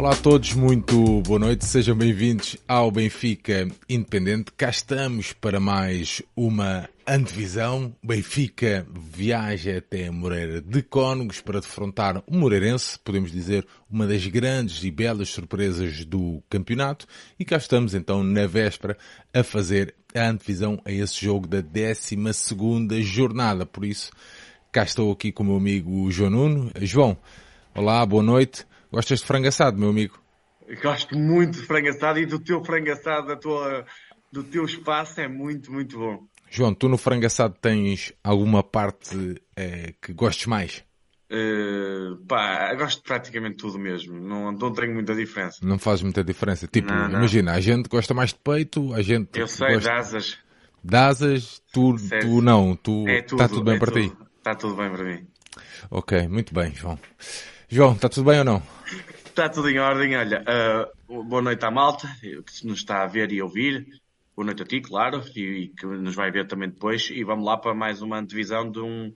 Olá a todos, muito boa noite, sejam bem-vindos ao Benfica Independente. Cá estamos para mais uma antevisão. Benfica viaja até Moreira de Cónegos para defrontar o Moreirense, podemos dizer uma das grandes e belas surpresas do campeonato. E cá estamos então na véspera a fazer a antevisão a esse jogo da 12 jornada. Por isso, cá estou aqui com o meu amigo João Nuno. João, olá, boa noite. Gostas de frango assado, meu amigo? Gosto muito de frango assado e do teu frango assado, da tua, do teu espaço é muito, muito bom. João, tu no frango assado tens alguma parte é, que gostes mais? Uh, pá, gosto de praticamente tudo mesmo. Não, não tenho muita diferença. Não faz muita diferença. Tipo, não, não. imagina, a gente gosta mais de peito, a gente. Eu sei, gosta... de asas. De asas, tu, tu não. Tu, é tudo, está tudo bem é para tudo. ti? Está tudo bem para mim. Ok, muito bem, João. João, está tudo bem ou não? Está tudo em ordem. Olha, uh, boa noite à malta que nos está a ver e ouvir. Boa noite a ti, claro, e, e, que nos vai ver também depois. E vamos lá para mais uma antevisão de um,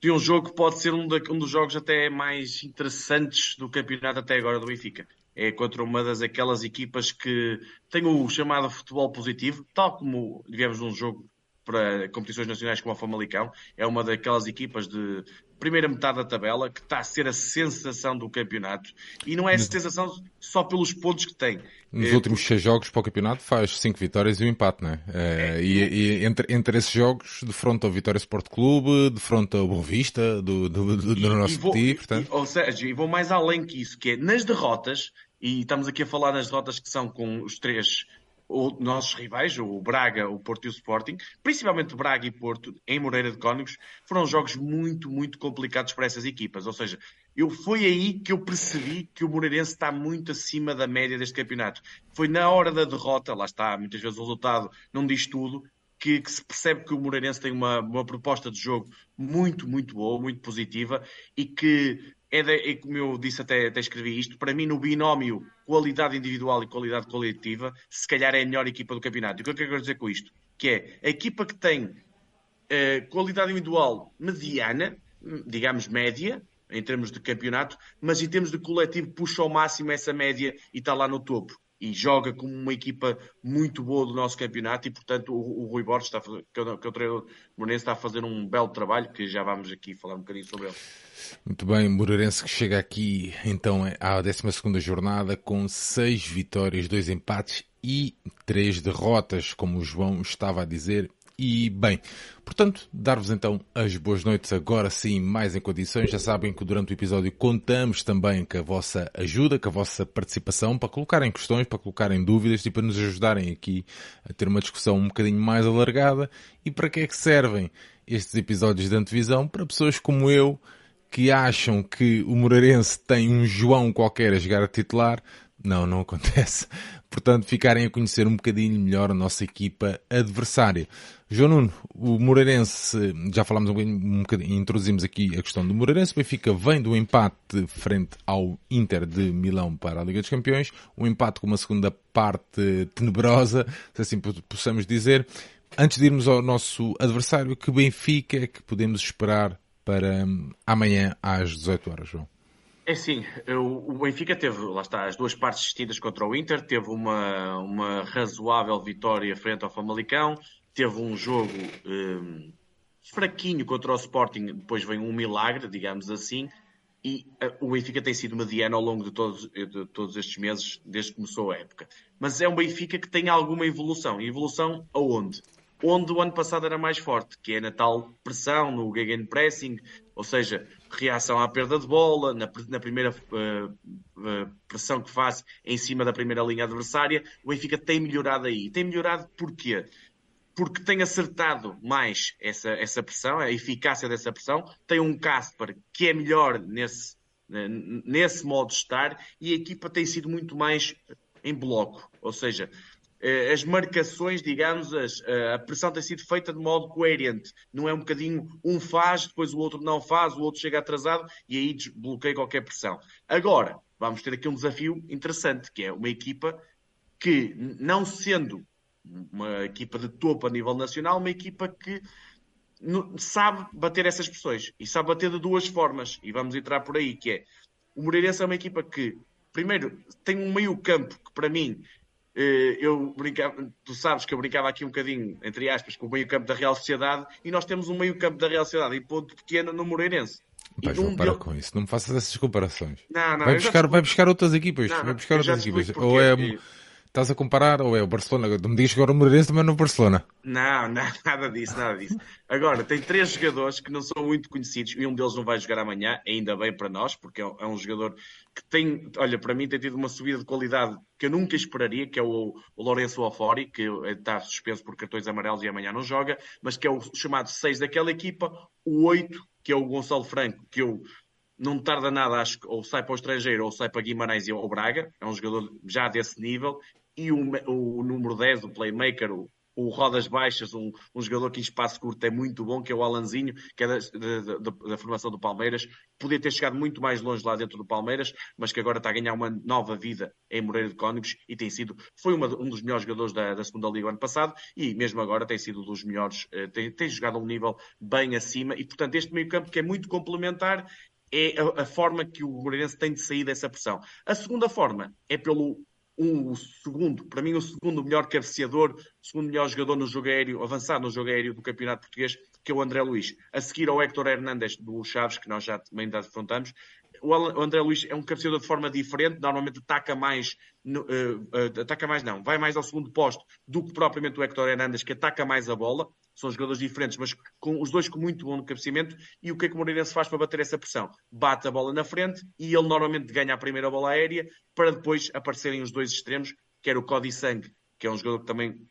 de um jogo que pode ser um, de, um dos jogos até mais interessantes do campeonato até agora do Benfica. É contra uma das aquelas equipas que tem o chamado futebol positivo, tal como tivemos num jogo para competições nacionais como a Famalicão. É uma daquelas equipas de primeira metade da tabela que está a ser a sensação do campeonato. E não é a sensação só pelos pontos que tem. Nos é, últimos seis jogos para o campeonato faz cinco vitórias e um empate, não é? é e, e entre, entre esses jogos, de fronte ao Vitória Sport Clube, de fronte ao Boa Vista, do, do, do, do nosso vou, time, portanto... E, ou seja, e vou mais além que isso, que é nas derrotas, e estamos aqui a falar nas derrotas que são com os três os nossos rivais, o Braga, o Porto e o Sporting, principalmente Braga e Porto, em Moreira de Cónigos, foram jogos muito, muito complicados para essas equipas. Ou seja, eu, foi aí que eu percebi que o Moreirense está muito acima da média deste campeonato. Foi na hora da derrota, lá está, muitas vezes o resultado não diz tudo, que, que, se percebe que o Moreirense tem uma, uma proposta de jogo muito, muito boa, muito positiva e que é, de, é como eu disse até, até escrevi isto, para mim no binómio qualidade individual e qualidade coletiva, se calhar é a melhor equipa do campeonato. E o que que eu quero dizer com isto? Que é a equipa que tem uh, qualidade individual mediana, digamos média, em termos de campeonato, mas em termos de coletivo puxa ao máximo essa média e está lá no topo e joga como uma equipa muito boa do nosso campeonato e, portanto, o, o Rui Borges, está fazer, que, é é o treinador Moreirense, está a fazer um belo trabalho, que já vamos aqui falar um bocadinho sobre ele. Muito bem, Moreirense que chega aqui então à 12 jornada com 6 vitórias, 2 empates e 3 derrotas, como o João estava a dizer, e bem, portanto, dar-vos então as boas noites agora sim, mais em condições. Já sabem que durante o episódio contamos também com a vossa ajuda, com a vossa participação, para colocarem questões, para colocarem dúvidas e para nos ajudarem aqui a ter uma discussão um bocadinho mais alargada. E para que é que servem estes episódios de antevisão? Para pessoas como eu, que acham que o Moreirense tem um João qualquer a jogar a titular, não, não acontece. Portanto, ficarem a conhecer um bocadinho melhor a nossa equipa adversária. João Nuno, o Moreirense, já falámos um bocadinho, um bocadinho, introduzimos aqui a questão do Moreirense. O Benfica vem do empate frente ao Inter de Milão para a Liga dos Campeões. Um empate com uma segunda parte tenebrosa, se assim possamos dizer. Antes de irmos ao nosso adversário, que Benfica é que podemos esperar para hum, amanhã às 18 horas, João? É sim, o Benfica teve, lá está, as duas partes distintas contra o Inter, teve uma, uma razoável vitória frente ao Famalicão, teve um jogo um, fraquinho contra o Sporting, depois vem um milagre, digamos assim, e uh, o Benfica tem sido mediano ao longo de todos, de todos estes meses, desde que começou a época. Mas é um Benfica que tem alguma evolução. Evolução aonde? Onde o ano passado era mais forte, que é na tal pressão, no gegenpressing, ou seja, reação à perda de bola, na, na primeira uh, uh, pressão que faz em cima da primeira linha adversária, o Benfica tem melhorado aí. Tem melhorado porquê? Porque tem acertado mais essa, essa pressão, a eficácia dessa pressão, tem um Casper que é melhor nesse, nesse modo de estar e a equipa tem sido muito mais em bloco, ou seja, eh, as marcações, digamos, as, eh, a pressão tem sido feita de modo coerente. Não é um bocadinho um faz, depois o outro não faz, o outro chega atrasado e aí desbloqueia qualquer pressão. Agora, vamos ter aqui um desafio interessante, que é uma equipa que, não sendo uma equipa de topo a nível nacional, uma equipa que sabe bater essas pressões e sabe bater de duas formas. E vamos entrar por aí, que é o Moreirense é uma equipa que primeiro, tem um meio campo que para mim eh, eu brincava, tu sabes que eu brincava aqui um bocadinho, entre aspas, com o meio campo da Real Sociedade e nós temos um meio campo da Real Sociedade e ponto pequeno no Moreirense. Pai, João, um para com isso, não me faças essas comparações. Não, não, vai, buscar, vai buscar outras equipas, não, vai buscar outras equipas. Ou é, Estás a comparar ou é o Barcelona? Não me digas que agora o Moreirense também no Barcelona. Não, não, nada disso, nada disso. Agora, tem três jogadores que não são muito conhecidos e um deles não vai jogar amanhã, ainda bem para nós, porque é um é jogador que tem, olha, para mim tem tido uma subida de qualidade que eu nunca esperaria, que é o, o Lourenço Alfori, que está suspenso por cartões amarelos e amanhã não joga, mas que é o chamado 6 daquela equipa, o 8, que é o Gonçalo Franco, que eu não tarda nada, acho que ou sai para o estrangeiro ou sai para Guimarães ou Braga, é um jogador já desse nível, e o, o número 10, o playmaker, o, o Rodas Baixas, um, um, jogador que em espaço curto é muito bom, que é o Alanzinho, que é da, da, da, da, formação do Palmeiras. Podia ter chegado muito mais longe lá dentro do Palmeiras, mas que agora está a ganhar uma nova vida em Moreira de Cónigos e tem sido, foi uma, um dos melhores jogadores da, da segunda Liga ano passado e mesmo agora tem sido um dos melhores, eh, tem, tem jogado a um nível bem acima e portanto este meio campo que é muito complementar é a, a forma que o Moreirense tem de sair dessa pressão. A segunda forma é pelo um, o segundo, para mim, o segundo melhor cabeceador, o segundo melhor jogador no jogo aéreo, avançado no jogo aéreo do Campeonato Português, que é o André Luiz. A seguir ao Héctor Hernandes do Chaves, que nós já também afrontamos. O André Luiz é um cabeceador de forma diferente, normalmente ataca mais, uh, uh, ataca mais não, vai mais ao segundo posto do que propriamente o Héctor Hernandes, que ataca mais a bola são jogadores diferentes, mas com os dois com muito bom cabeceamento. E o que é que o Moreirense faz para bater essa pressão? Bate a bola na frente e ele normalmente ganha a primeira bola aérea para depois aparecerem os dois extremos, que era o Cody Sangue, que é um jogador que também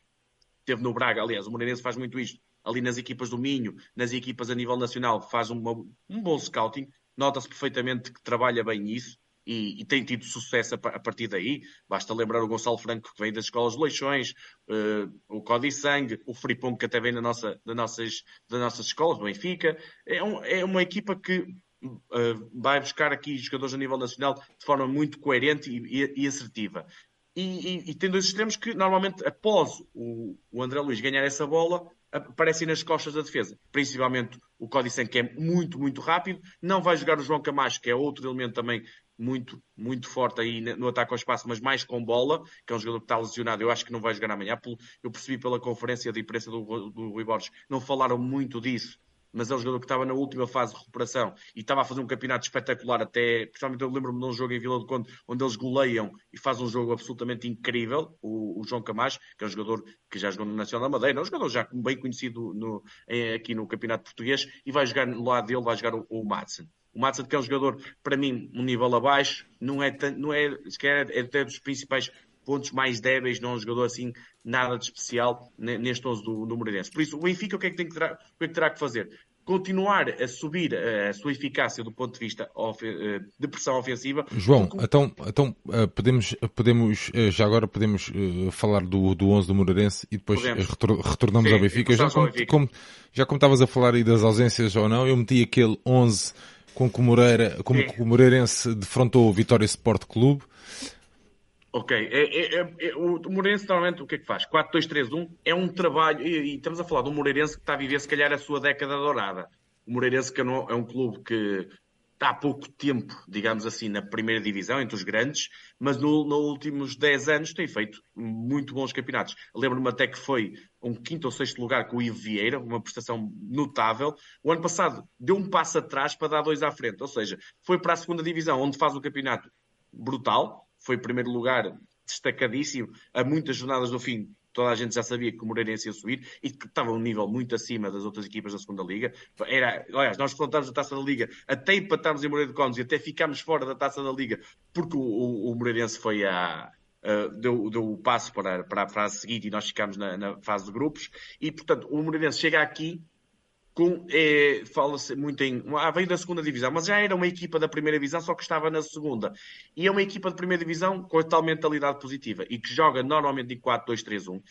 teve no Braga. Aliás, o Moreirense faz muito isto. Ali nas equipas do Minho, nas equipas a nível nacional, faz uma, um bom scouting. Nota-se perfeitamente que trabalha bem isso e, e, tem tido sucesso a, partir daí. Basta lembrar o Gonçalo Franco, que vem das escolas de Leixões, uh, o Cody Sangue, o Fripong, que até vem da nossa, da nossas, das nossas escolas, do Benfica. É, um, é uma equipa que uh, vai buscar aqui jogadores a nível nacional de forma muito coerente e, e, e assertiva. E, tem dois extremos que normalmente, após o, o André Luiz ganhar essa bola, aparecem nas costas da defesa. Principalmente o Códice que é muito, muito rápido. Não vai jogar o João Camacho, que é outro elemento também muito, muito forte aí no ataque ao espaço, mas mais com bola, que é um jogador que está lesionado. Eu acho que não vai jogar amanhã. Eu percebi pela conferência de imprensa do, do Rui Borges, não falaram muito disso, mas é um jogador que estava na última fase de recuperação e estava a fazer um campeonato espetacular até, principalmente eu lembro-me de um jogo em Vila do Conde, onde eles goleiam e faz um jogo absolutamente incrível, o, o João Camacho, que é um jogador que já jogou no Nacional da Madeira, é um jogador já bem conhecido no, aqui no campeonato português, e vai jogar no lado dele, vai jogar o, o Madsen. O Matson, que é um jogador, para mim, um nível abaixo, não é, não é, sequer é até dos principais pontos mais débeis, não é um jogador assim, nada de especial neste 11 do, do Moreirense. Por isso, o Benfica, o que é que, tem que, terá, o que, é que terá que fazer? continuar a subir a sua eficácia do ponto de vista eh, de pressão ofensiva. João, porque... então, então eh, podemos, podemos eh, já agora podemos falar do, do 11 do Moreirense e depois retornamos Sim, ao Benfica. Já como, como, já como estavas a falar aí das ausências ou não, eu meti aquele 11 com que o, Moreira, como que o Moreirense defrontou o Vitória Sport Clube. Ok, é, é, é, o Moreirense normalmente o que é que faz? 4-2-3-1 é um trabalho, e, e, estamos a falar de um Moreirense que está a viver se calhar a sua década dourada. O Moreirense que é um é clube que está há pouco tempo, digamos assim, na primeira divisão, entre os grandes, mas nos no últimos 10 anos tem feito muito bons campeonatos. Lembro-me até que foi um quinto ou sexto lugar com o Ivo Vieira, uma prestação notável. O ano passado deu um passo atrás para dar dois à frente, ou seja, foi para a segunda divisão, onde faz o campeonato brutal, foi primeiro lugar destacadíssimo a muitas jornadas do fim toda a gente já sabia que o Moreirense ia subir e que estava um nível muito acima das outras equipas da segunda Liga. Era, aliás, nós enfrentámos a Taça da Liga, até empatámos em Moreira de Cónegos e até ficámos fora da Taça da Liga porque o, o, o Moreirense foi a, Uh, deu, deu o passo para, para a fase seguinte e nós ficámos na, na, fase de grupos. E, portanto, o Moreirense chega aqui com, é, fala-se muito em. Ah, veio da segunda divisão, mas já era uma equipa da primeira divisão, só que estava na segunda. E é uma equipa de primeira divisão com a tal mentalidade positiva e que joga normalmente em 4-2-3-1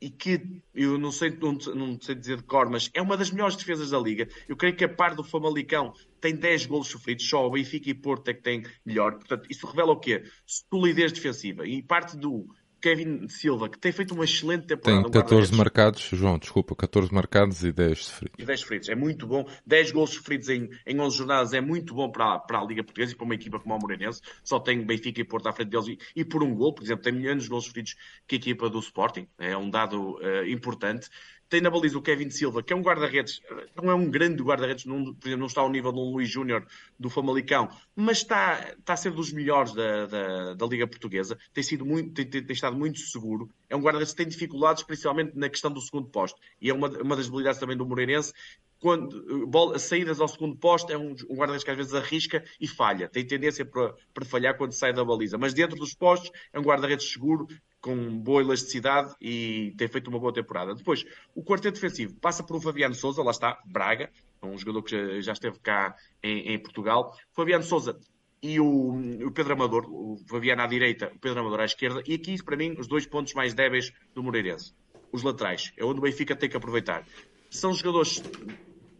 e que eu não sei, não, não, sei dizer de cor, mas é uma das melhores defesas da liga. Eu creio que a par do Famalicão tem 10 golos sofridos, só o Benfica e Porto é que tem melhor. Portanto, isso revela o quê? Solidez defensiva. E parte do Kevin Silva, que tem feito uma excelente temporada. Tem 14 marcados, João, desculpa, 14 marcados e 10 sofridos. E 10 sofridos, é muito bom. 10 gols sofridos em, em 11 jornadas é muito bom para, para a Liga Portuguesa e para uma equipa como o Moreirense. Só tem Benfica e Porto à frente deles e, e por um gol, por exemplo, tem menos gols sofridos que a equipa do Sporting. É um dado uh, importante. Tem na baliza o Kevin Silva, que é um guarda-redes, não é um grande guarda-redes, não, por exemplo, não está ao nível de um Luís Júnior do Famalicão, mas está, está a ser dos melhores da, da, da Liga Portuguesa. Tem, sido muito, tem, tem, tem estado muito seguro. É um guarda-redes que tem dificuldades, principalmente na questão do segundo posto. E é uma, uma das habilidades também do Moreirense, quando bola, saídas ao segundo posto, é um, um guarda-redes que às vezes arrisca e falha. Tem tendência para, para falhar quando sai da baliza. Mas dentro dos postos, é um guarda-redes seguro, com boa elasticidade e tem feito uma boa temporada. Depois, o quarteto defensivo passa por um Fabiano Souza, lá está, Braga, um jogador que já, esteve cá em, em, Portugal. Fabiano Souza e o, o, Pedro Amador, o Fabiano à direita, o Pedro Amador à esquerda, e aqui, para mim, os dois pontos mais débeis do Moreirense. Os laterais, é onde o Benfica tem que aproveitar. São jogadores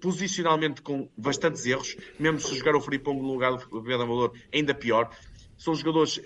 posicionalmente com bastantes erros, mesmo se jogar o Frimpong no lugar do Pedro Amador, ainda pior. São jogadores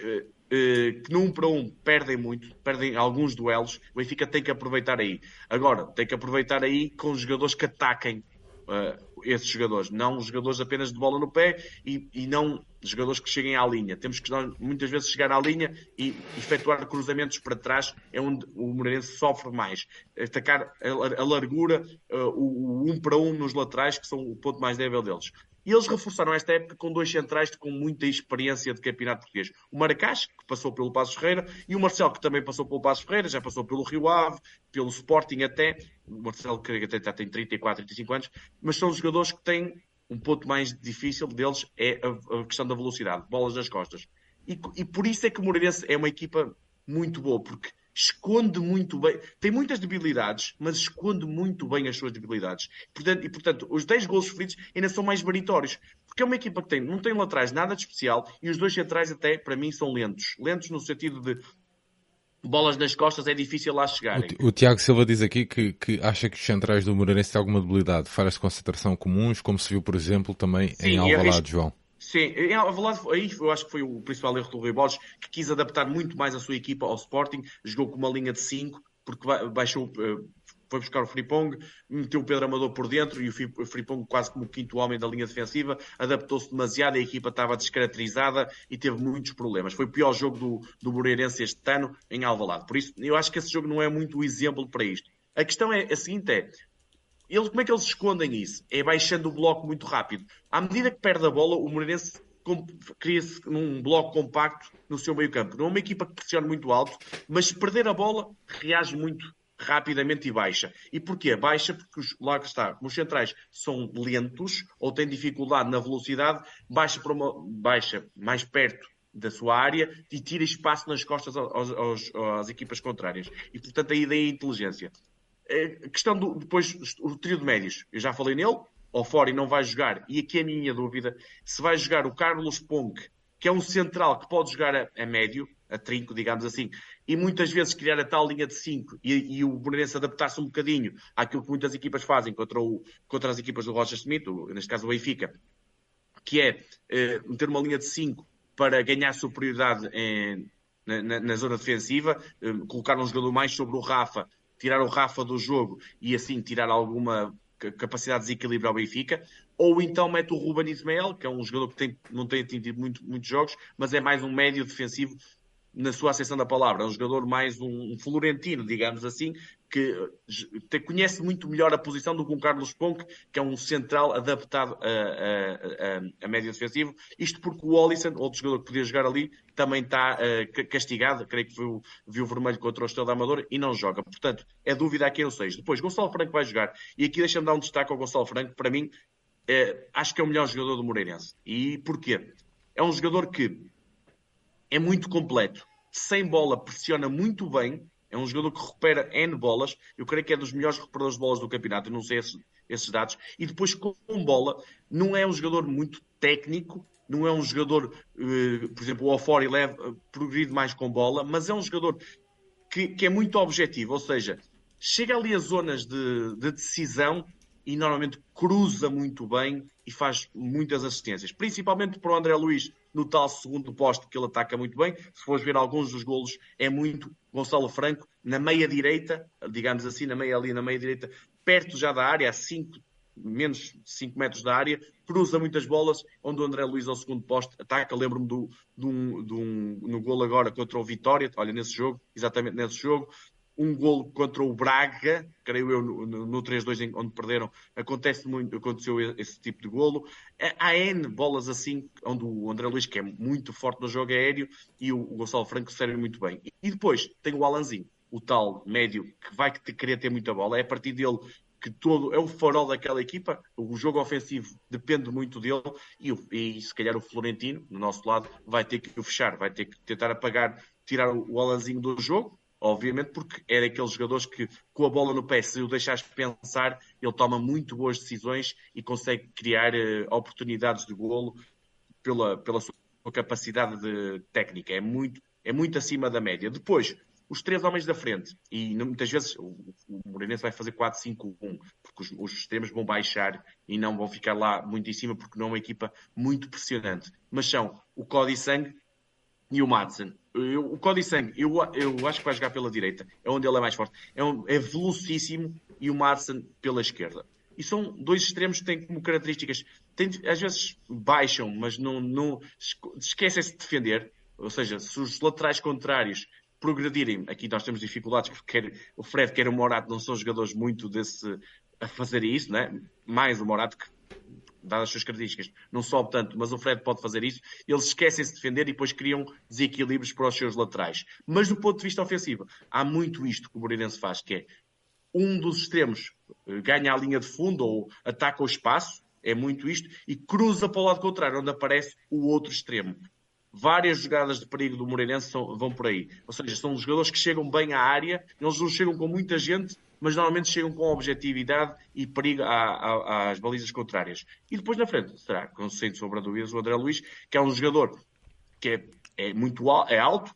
eh, que num para um perdem muito, perdem alguns duelos, o Benfica tem que aproveitar aí. Agora, tem que aproveitar aí com jogadores que ataquem uh, esses jogadores, não jogadores apenas de bola no pé e, e, não jogadores que cheguem à linha. Temos que muitas vezes chegar à linha e efetuar cruzamentos para trás, é onde o Moreirense sofre mais. Atacar a, a largura, uh, o, o um para um nos laterais, que são o ponto mais débil deles. E eles reforçaram esta época com dois centrais com muita experiência de campeonato português. O Maracás, que passou pelo Passos Ferreira, e o Marcelo, que também passou pelo Passos Ferreira, já passou pelo Rio Ave, pelo Sporting até. O Marcelo, que até tem 34, 35 anos, mas são jogadores que têm um ponto mais difícil deles é a, a questão da velocidade, bolas nas costas. E, e, por isso é que o Moreirense é uma equipa muito boa, porque esconde muito bem, tem muitas debilidades, mas esconde muito bem as suas debilidades. Portanto, e, portanto, os 10 gols sofridos ainda são mais meritórios. Porque é uma equipa que tem, não tem laterais nada de especial e os dois centrais, até para mim, são lentos. Lentos no sentido de bolas nas costas é difícil lá chegarem. O, o Tiago Silva diz aqui que, que, acha que os centrais do Moreirense têm alguma debilidade, falhas de concentração comuns, como se viu, por exemplo, também Sim, em Alvalade, João. Sim, em Alvalade, aí eu acho que foi o principal erro do Rui Borges, que quis adaptar muito mais a sua equipa ao Sporting, jogou com uma linha de 5, porque baixou, eh, foi buscar o Fripong, meteu o Pedro Amador por dentro e o Fripong quase como o quinto homem da linha defensiva, adaptou-se demasiado, a equipa estava descaracterizada e teve muitos problemas. Foi o pior jogo do, do Moreirense este ano em Alvalade. Por isso, eu acho que esse jogo não é muito o exemplo para isto. A questão é a seguinte é, como é que eles escondem isso? É baixando o bloco muito rápido. À medida que perde a bola, o Moreirense cria-se num bloco compacto no seu meio campo. Não é uma equipa que pressiona muito alto, mas se perder a bola, reage muito rapidamente e baixa. E porquê? Baixa porque os, lá que está, os centrais são lentos ou têm dificuldade na velocidade, baixa, para uma, baixa mais perto da sua área e tira espaço nas costas aos, aos, às equipas contrárias. E portanto aí daí a inteligência. A questão do depois o trio de médios, eu já falei nele, ou Fori não vai jogar, e aqui é a minha dúvida, se vai jogar o Carlos Ponk, que é um central que pode jogar a, a médio, a trinco, digamos assim, e muitas vezes criar a tal linha de 5 e, e, o Moreirense adaptar-se um bocadinho àquilo que muitas equipas fazem contra, o, contra as equipas do Rocha Smith, neste caso o Benfica, que é eh, meter uma linha de 5 para ganhar superioridade em, na, na, na, zona defensiva, eh, colocar um jogador mais sobre o Rafa tirar o Rafa do jogo e assim tirar alguma capacidade de desequilíbrio ao Benfica, ou então mete o Ruben Ismael, que é um jogador que tem, não tem atingido muito, muitos jogos, mas é mais um médio defensivo na sua acessão da palavra. É um jogador mais um, um florentino, digamos assim, que te, conhece muito melhor a posição do que um Carlos Ponk, que é um central adaptado a, a, a, a. Isto porque o Olisson, outro jogador que podia jogar ali, também está uh, castigado. Creio que viu, viu vermelho contra o Estrela Amadora e não joga. Portanto, é dúvida a quem eu seja. Depois, Gonçalo Franco vai jogar. E aqui deixa-me dar um destaque ao Gonçalo Franco. Para mim, é, acho que é o melhor jogador do Moreirense. E porquê? É um jogador que é muito completo. Sem bola, pressiona muito bem é um jogador que recupera N bolas. Eu creio que é dos melhores recuperadores de bolas do campeonato. Eu não sei esses, dados. E depois, com bola, não é um jogador muito técnico. Não é um jogador, uh, por exemplo, o Ofori leva, uh, progride mais com bola, mas é um jogador que, que, é muito objetivo. Ou seja, chega ali a zonas de, de decisão e normalmente cruza muito bem e faz muitas assistências. Principalmente para o André Luiz, no tal segundo posto que ele ataca muito bem. Se fores ver alguns dos golos, é muito Gonçalo Franco na meia direita, digamos assim, na meia ali, na meia direita, perto já da área, a 5, menos de 5 metros da área, cruza muitas bolas, onde o André Luiz ao segundo posto ataca. Lembro-me do, do, do um, no gol agora contra o Vitória, olha, nesse jogo, exatamente nesse jogo. Um gol contra o Braga, creio eu, no, no 3-2, onde perderam, acontece muito, aconteceu esse tipo de golo. Há N bolas assim, onde o André Luiz, que é muito forte no jogo aéreo, e o, o Gonçalo Franco servem muito bem. E depois tem o Alanzinho, o tal médio, que vai querer ter muita bola. É a partir dele que todo é o farol daquela equipa. O jogo ofensivo depende muito dele e, e, se calhar o Florentino, no nosso lado, vai ter que o fechar, vai ter que tentar apagar, tirar o, o Alanzinho do jogo, obviamente, porque é daqueles jogadores que, com a bola no pé, se o deixares pensar, ele toma muito boas decisões e consegue criar uh, oportunidades de golo pela, pela sua capacidade de técnica. É muito, é muito acima da média. Depois, os três homens da frente. E muitas vezes o, o vai fazer 4-5-1, porque os, os extremos vão baixar e não vão ficar lá muito em cima, porque não é uma equipa muito pressionante. Mas são o Cody Sang e o Madsen. Eu, o Cody Sang, eu, eu acho que vai jogar pela direita, é onde ele é mais forte. É, um, é velocíssimo e o Madsen pela esquerda. E são dois extremos que têm como características, têm, às vezes baixam, mas não, não esquecem-se de defender. Ou seja, se os laterais contrários progredirem. Aqui nós temos dificuldades porque quer, o Fred quer o Morato não são jogadores muito desse a fazer isso, né? mais o Morato que dadas as suas características, não sobe tanto, mas o Fred pode fazer isso. Eles esquecem-se de defender e depois criam desequilíbrios para os seus laterais. Mas do ponto de vista ofensivo, há muito isto que o Moreirense faz, que é um dos extremos eh, ganha a linha de fundo ou ataca o espaço, é muito isto, e cruza para o lado contrário, onde aparece o outro extremo várias jogadas de perigo do Moreirense são, vão por aí. Ou seja, são jogadores que chegam bem à área, eles não chegam com muita gente, mas normalmente chegam com objetividade e perigo às balizas contrárias. E depois na frente, será, com sem sobre a dúvida, o André Luiz, que é um jogador que é, é muito é alto,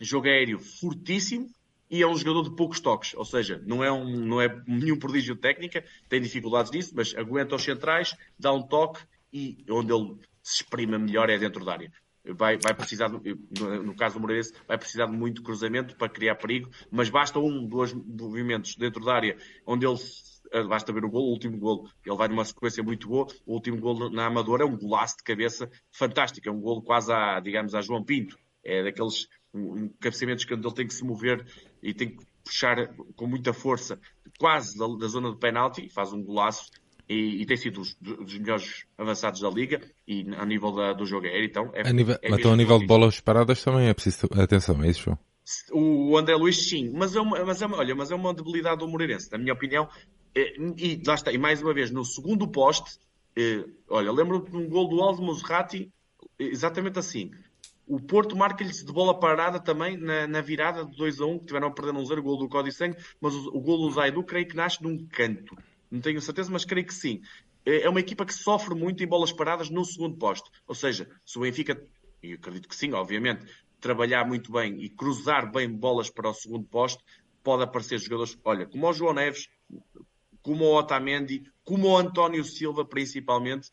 jogo aéreo fortíssimo, e é um jogador de poucos toques, ou seja, não é, um, não é nenhum prodígio de técnica, tem dificuldades disso, mas aguenta os centrais, dá um toque e onde ele se exprime melhor é dentro da área vai, vai precisar, no, caso do Moreirense, vai precisar de muito cruzamento para criar perigo, mas basta um, dois movimentos dentro da área onde ele eh, basta ver o gol, o último gol, ele vai numa sequência muito boa, o último gol na Amadora é um golaço de cabeça fantástico, é um gol quase a, digamos, a João Pinto, é daqueles um, cabeceamentos que ele tem que se mover e tem que puxar com muita força, quase da, da zona de penalti, e faz um golaço e, e tem sido dos, dos, melhores avançados da liga e a nível da, do jogo aéreo. Então, é, a nível, é então, a nível de bolas paradas também é preciso atenção, é isso, João? O André Luiz, sim, mas é uma, mas é uma, olha, mas é uma debilidade do Moreirense, na minha opinião. É, e lá está, e mais uma vez, no segundo poste, é, olha, lembro-me de um gol do Aldo Muserati, exatamente assim. O Porto marca-lhes de bola parada também na, na, virada de 2 a 1, que tiveram a perder um zero, o gol do Código Sangue, mas o, o gol do Zaidu creio que nasce de um canto não tenho certeza, mas creio que sim. É, é uma equipa que sofre muito em bolas paradas no segundo posto. Ou seja, se o Benfica, e acredito que sim, obviamente, trabalhar muito bem e cruzar bem bolas para o segundo posto, pode aparecer jogadores, olha, como o João Neves, como o Otamendi, como o António Silva, principalmente,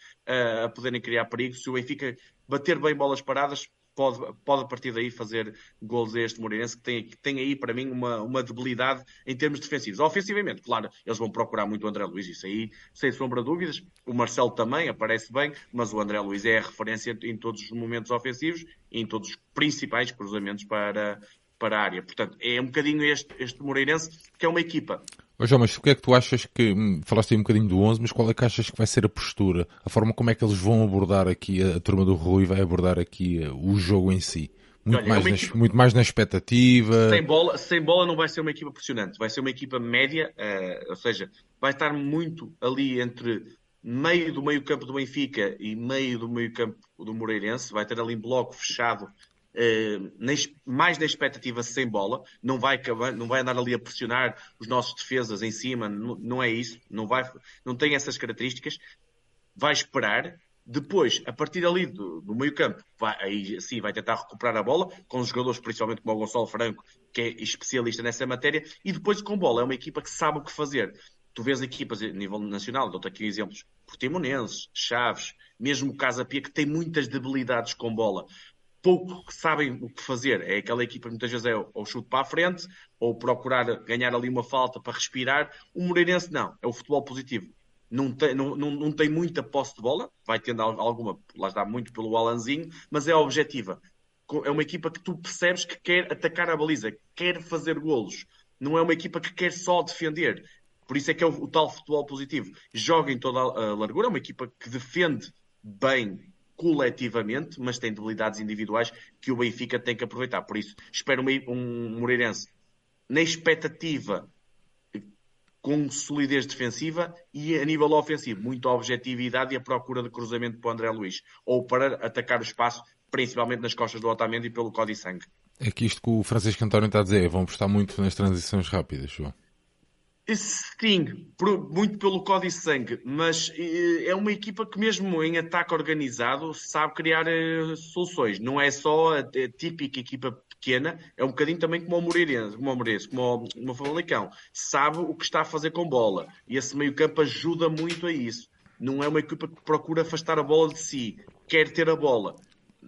a poderem criar perigo. Se o Benfica bater bem bolas paradas, pode, pode a partir daí fazer gols a este Moreirense, que tem, tem aí para mim uma, uma debilidade em termos defensivos. Ofensivamente, claro, eles vão procurar muito o André Luiz, isso aí, sem sombra de dúvidas. O Marcelo também aparece bem, mas o André Luiz é a referência em todos os momentos ofensivos em todos os principais cruzamentos para, para a área. Portanto, é um bocadinho este, este Moreirense, que é uma equipa Ô João, mas o que é que tu achas que. Hum, falaste aí um bocadinho do 11, mas qual é que achas que vai ser a postura? A forma como é que eles vão abordar aqui, a, a turma do Rui vai abordar aqui uh, o jogo em si? Muito, Olha, é mais, é na, equipa... muito mais na expectativa. Sem bola, sem bola não vai ser uma equipa pressionante, vai ser uma equipa média, uh, ou seja, vai estar muito ali entre meio do meio campo do Benfica e meio do meio campo do Moreirense, vai ter ali um bloco fechado eh, mais na expectativa sem bola, não vai, não vai andar ali a pressionar os nossos defesas em cima, não, não é isso, não, vai, não tem essas características, vai esperar, depois, a partir ali do, do meio campo, vai, aí sim vai tentar recuperar a bola, com os jogadores, principalmente como o Gonçalo Franco, que é especialista nessa matéria, e depois com bola, é uma equipa que sabe o que fazer. tu vês equipas a nível nacional, dou-te aqui exemplos, Portimonenses, Chaves, mesmo o Casa Pia, que tem muitas debilidades com bola. Pouco sabem o que fazer. É aquela equipa muitas vezes é ou chute para a frente, ou procurar ganhar ali uma falta para respirar. O Moreirense não, é o futebol positivo. Não tem, não, não, não tem muita posse de bola, vai tendo alguma, lá está muito pelo Alanzinho, mas é objetiva. É uma equipa que tu percebes que quer atacar a baliza, quer fazer golos. Não é uma equipa que quer só defender. Por isso é que é o, o tal futebol positivo. Joga em toda a largura, é uma equipa que defende bem coletivamente, mas tem debilidades individuais que o Benfica tem que aproveitar. Por isso, espero um, Moreirense na expectativa com solidez defensiva e a nível ofensivo, muita objetividade e a procura de cruzamento para o André Luiz, ou para atacar o espaço, principalmente nas costas do Otamendi pelo Código Sangue. É que isto que o Francisco António está a dizer, vão prestar muito nas transições rápidas, João. Sim, muito pelo código sangue, mas eh, é uma equipa que mesmo em ataque organizado sabe criar eh, soluções. Não é só a, típica equipa pequena, é um bocadinho também como o Moreirense, como o Moreirense, como o, o Famalicão. Sabe o que está a fazer com bola e esse meio campo ajuda muito a isso. Não é uma equipa que procura afastar a bola de si, quer ter a bola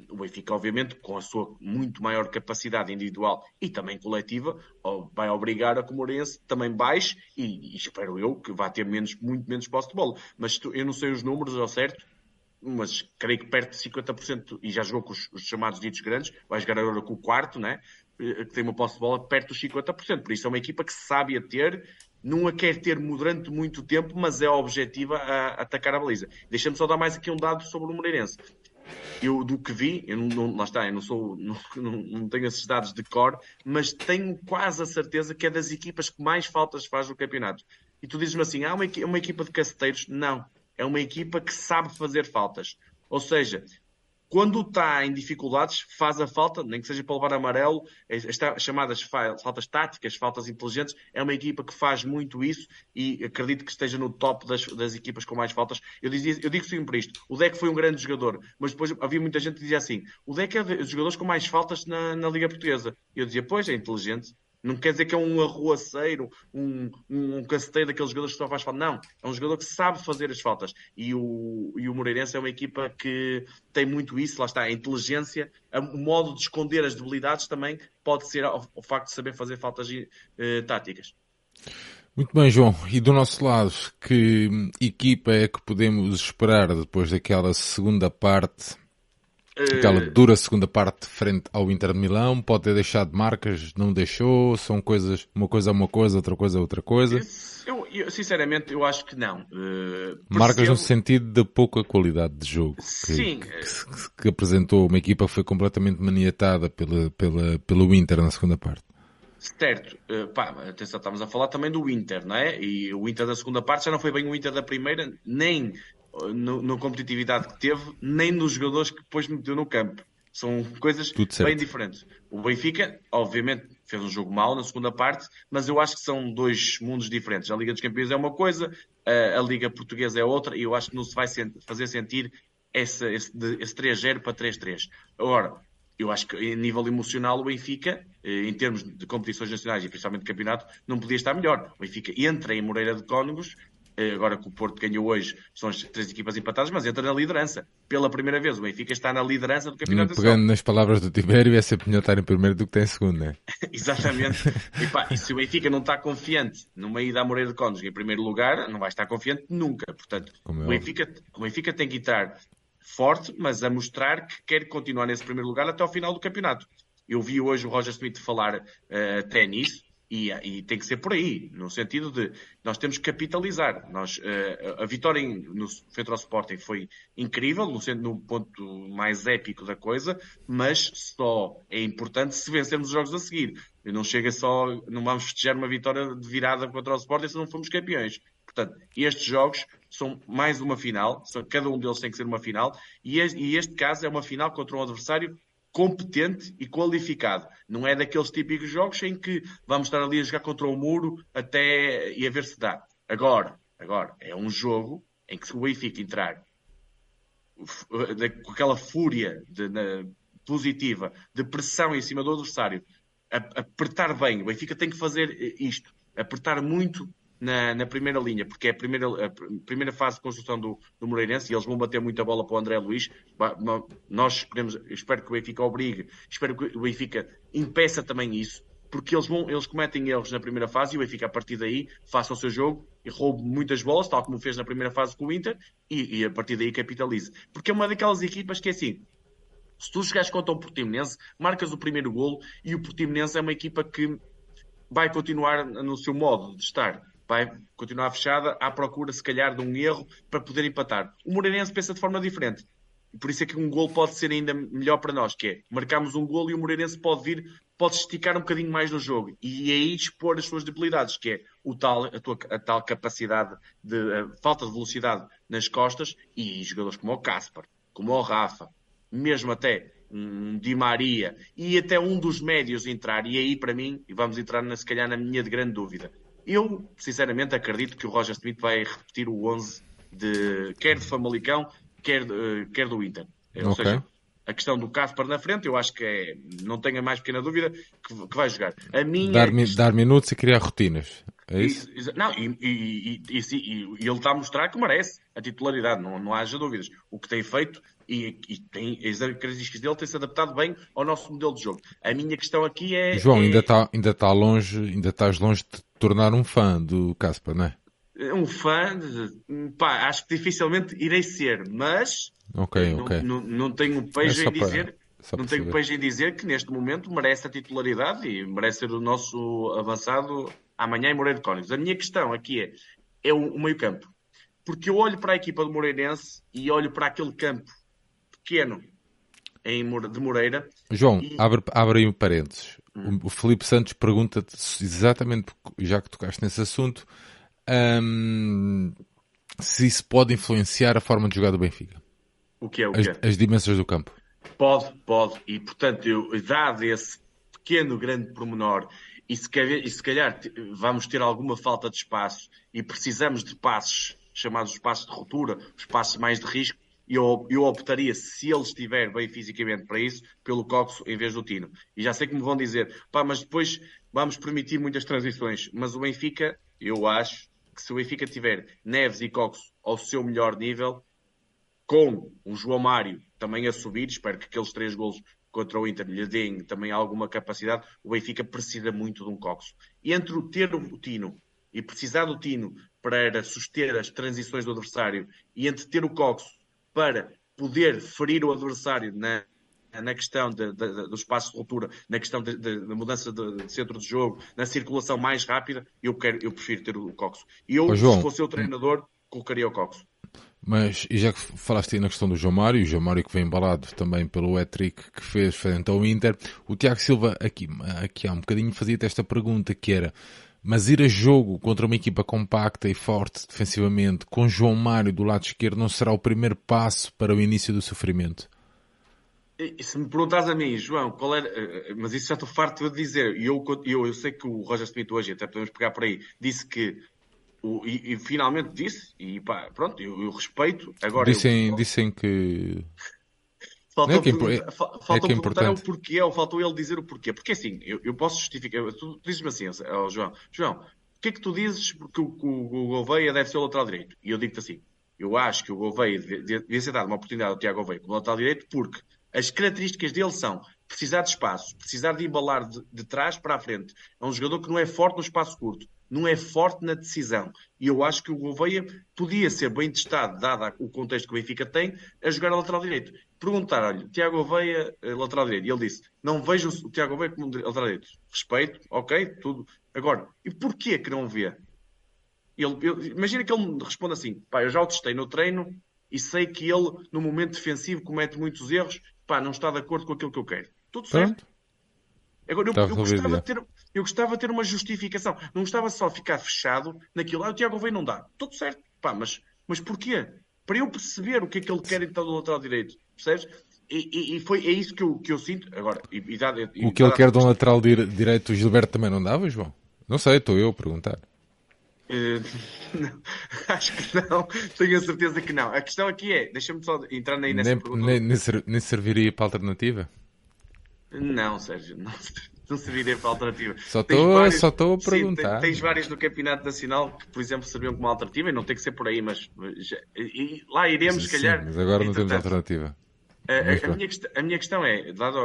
o Benfica, obviamente, com a sua muito maior capacidade individual e também coletiva, vai obrigar a Comorense também baixe e, e, espero eu que vá ter menos, muito menos posse de bola. Mas tu, eu não sei os números ao certo, mas creio que perto de 50%, e já jogou com os, os chamados ditos grandes, vai jogar agora com o quarto, né? Eh, que tem uma posse de bola perto dos 50%. Por isso é uma equipa que sabe a ter, não a quer ter durante muito tempo, mas é objetiva a, a atacar a baliza. Deixa-me só dar mais aqui um dado sobre o Moreirense eu do que vi, eu não, não, lá está, eu não sou, não, não, tenho esses dados de cor, mas tenho quase a certeza que é das equipas que mais faltas faz no campeonato. E tu dizes-me assim, ah, uma, uma equipa de caceteiros? Não, é uma equipa que sabe fazer faltas. Ou seja, quando está em dificuldades, faz a falta, nem que seja para levar amarelo, as chamadas faltas táticas, faltas inteligentes, é uma equipa que faz muito isso e acredito que esteja no top das, das equipas com mais faltas. Eu, dizia, eu digo sempre isto, o Deck foi um grande jogador, mas depois havia muita gente que dizia assim, o Deck é dos jogadores com mais faltas na, na Liga Portuguesa. Eu dizia, pois, é inteligente, não quer dizer que é um arruaceiro, um, um, um caceteiro daqueles jogadores que só faz falta. Não, é um jogador que sabe fazer as faltas. E o, e o Moreirense é uma equipa que tem muito isso, lá está, a inteligência, o modo de esconder as debilidades também pode ser o facto de saber fazer faltas uh, táticas. Muito bem, João. E do nosso lado, que equipa é que podemos esperar depois daquela segunda parte Aquela eh, dura segunda parte frente ao Inter de Milão, pode ter deixado marcas, não deixou, são coisas, uma coisa é uma coisa, outra coisa é outra coisa. Eu, eu sinceramente, eu acho que não. Uh, marcas percebo... no sentido de pouca qualidade de jogo. Que, Sim. Que, que, que, apresentou uma equipa que foi completamente maniatada pela, pela, pelo Inter na segunda parte. Certo, uh, pá, atenção, estamos a falar também do Inter, não é? E o Inter da segunda parte já não foi bem o Inter da primeira, nem na competitividade que teve, nem nos jogadores que depois meteu no campo. São coisas bem diferentes. O Benfica, obviamente, fez um jogo mau na segunda parte, mas eu acho que são dois mundos diferentes. A Liga dos Campeões é uma coisa, a, Liga Portuguesa é outra, e eu acho que não se vai fazer sentir esse, esse, esse 3-0 para 3-3. Agora, eu acho que em nível emocional o Benfica, eh, em termos de competições nacionais e principalmente de campeonato, não podia estar melhor. O Benfica entra em Moreira de Cónegos agora que o Porto ganhou hoje, são as três equipas empatadas, mas entra na liderança. Pela primeira vez, o Benfica está na liderança do Campeonato Pegando nas palavras do Tibério, é sempre melhor estar em primeiro do que ter em segundo, não é? Exatamente. e, pá, e se o Benfica não está confiante no meio da Moreira de Cónjuge em primeiro lugar, não vai estar confiante nunca. Portanto, é o, Benfica, o Benfica tem que entrar forte, mas a mostrar que quer continuar nesse primeiro lugar até ao final do campeonato. Eu vi hoje o Roger Smith falar uh, até nisso, e, e, tem que ser por aí, no sentido de nós temos que capitalizar. Nós, uh, a vitória em, no frente ao Sporting foi incrível, no, no, ponto mais épico da coisa, mas só é importante se vencermos os jogos a seguir. Não chega só, não vamos festejar uma vitória de virada contra o Sporting se não formos campeões. Portanto, estes jogos são mais uma final, cada um deles tem que ser uma final, e este caso é uma final contra um adversário competente e qualificado. Não é daqueles típicos jogos em que vamos estar ali a jogar contra o muro até e a ver se dá. Agora, agora é um jogo em que se o Benfica entrar com aquela fúria de, na, positiva de pressão em cima do adversário, apertar bem, o Benfica tem que fazer isto, apertar muito na, na, primeira linha, porque é a primeira, a primeira fase de construção do, do Moreirense e eles vão bater muita bola para o André Luiz. Nós esperemos, espero que o Benfica obrigue, espero que o Benfica impeça também isso, porque eles, vão, eles cometem erros na primeira fase e o Benfica a partir daí faça o seu jogo e roube muitas bolas, tal como fez na primeira fase com o Inter, e, e a partir daí capitalize. Porque é uma daquelas equipas que é assim, se tu chegares contra o Portimonense, marcas o primeiro golo e o Portimonense é uma equipa que vai continuar no seu modo de estar vai continuar fechada à procura, se calhar, de um erro para poder empatar. O Moreirense pensa de forma diferente. Por isso é que um gol pode ser ainda melhor para nós, que é marcarmos um gol e o Moreirense pode vir, pode esticar um bocadinho mais no jogo e aí expor as suas debilidades, que é o tal, a, tua, a tal capacidade de falta de velocidade nas costas e jogadores como o Caspar, como o Rafa, mesmo até um Di Maria e até um dos médios entrar. E aí, para mim, e vamos entrar na, se calhar na minha de grande dúvida, eu, sinceramente, acredito que o Roger Smith vai repetir o 11 de, quer de Famalicão, quer, uh, quer do Inter. Ou okay. seja, a questão do Caspar na frente, eu acho que é, não tenho a mais pequena dúvida que, que vai jogar. A minha dar, dar minutos e criar rotinas. É isso? E, não, e, e, e, e, ele está a mostrar que merece a titularidade, não, não haja dúvidas. O que tem feito e, e tem, as características dele têm se adaptado bem ao nosso modelo de jogo. A minha questão aqui é. João, é... ainda, está, ainda está longe, ainda estás longe de tornar um fã do Caspa, não é? Um fã, pá, acho que dificilmente irei ser, mas okay, não, okay. não, não tenho pejo é em dizer. Para, não tenho pejo em dizer que neste momento merece a titularidade e merece ser o nosso avançado amanhã em Moreira de Cónigos. A minha questão aqui é, é o, o meio campo. Porque eu olho para a equipa do Moreirense e olho para aquele campo pequeno em, de Moreira. João, e... abre, abre aí um parênteses. Hum. O, Felipe Santos pergunta-te exatamente, já que tocaste nesse assunto, hum, se isso pode influenciar a forma de jogar do Benfica. O que é? O as, que é? as dimensões do campo. Pode, pode. E, portanto, eu, dado esse pequeno, grande pormenor, e se, calhar, e se calhar vamos ter alguma falta de espaço e precisamos de passos, chamados espaços de ruptura, os passos mais de risco, eu, eu optaria, se ele estiver bem fisicamente para isso, pelo Coxo em vez do Tino. E já sei que me vão dizer, pá, mas depois vamos permitir muitas transições. Mas o Benfica, eu acho que se o Benfica tiver Neves e Coxo ao seu melhor nível, com o João Mário também a subir, espero que aqueles três golos contra o Inter lhe deem também alguma capacidade, o Benfica precisa muito de um Coxo. E entre o ter o Tino e precisar do Tino para suster as transições do adversário e entre ter o Coxo para poder ferir o adversário na, na questão de, de, do espaço de ruptura, na questão da mudança de, centro de jogo, na circulação mais rápida, eu, quero, eu prefiro ter o Coxo. E eu, João, se fosse o treinador, colocaria o Coxo. Mas, e já que falaste aí na questão do João Mário, o João Mário que vem embalado também pelo Etric que fez frente ao Inter, o Tiago Silva aqui, aqui há um bocadinho fazia-te esta pergunta que era mas ir a jogo contra uma equipa compacta e forte defensivamente, com João Mário do lado esquerdo, não será o primeiro passo para o início do sofrimento? E, se me perguntas a mim, João, qual era. Eh, mas isso já estou farto de dizer. E eu, eu, eu sei que o Roger Smith hoje, até podemos pegar por aí, disse que. O, e, e, finalmente disse, e pá, pronto, eu, eu respeito. Agora, dissem, eu, dissem que Faltou, é que, é, faltou é que é perguntar o porquê, ou faltou ele dizer o porquê. Porque assim, eu, eu posso justificar. Tu dizes-me assim, oh, João, João, o que é que tu dizes porque o, o, o Gouveia deve ser o lateral direito? E eu digo-te assim, eu acho que o Gouveia devia ser dado uma oportunidade ao Tiago Gouveia como lateral direito porque as características dele são precisar de espaço, precisar de embalar de, de trás para a frente. É um jogador que não é forte no espaço curto não é forte na decisão. E eu acho que o Gouveia podia ser bem testado, dado o contexto que o Benfica tem, a jogar a lateral direito. Perguntar, olha, Tiago Gouveia, eh, lateral direito. E ele disse, não vejo o Tiago Gouveia como lateral direito. Respeito, ok, tudo. Agora, e porquê que não vê? Ele, ele, imagina que ele me responde assim, pá, eu já o testei no treino e sei que ele, no momento defensivo, comete muitos erros, pá, não está de acordo com aquilo que eu quero. Tudo certo. Agora, eu, eu, gostava de ter, eu gostava de ter uma justificação. Não gostava só ficar fechado naquilo. Ah, o Tiago veio não dá. Tudo certo. Pá, mas, mas porquê? Para eu perceber o que é que ele quer então do lateral direito. Percebes? E, e, e, foi, é isso que eu, que eu sinto. Agora, e, e dá, o que ele quer de um lateral direito, o Gilberto também não dava, João? Não sei, estou eu a perguntar. Uh, acho que não, tenho a certeza que não. A questão aqui é, deixa-me só entrar aí nessa nem, pergunta. Nem, nem serviria para alternativa? Não, Sérgio, não. Não serviria para alternativa. Só estou a perguntar. Sim, tens, vários do Campeonato Nacional que, por exemplo, serviam como alternativa e não tem que ser por aí, mas já, e, lá iremos, se calhar. mas agora não temos alternativa. A, a, a, minha, a, minha, questão é, dado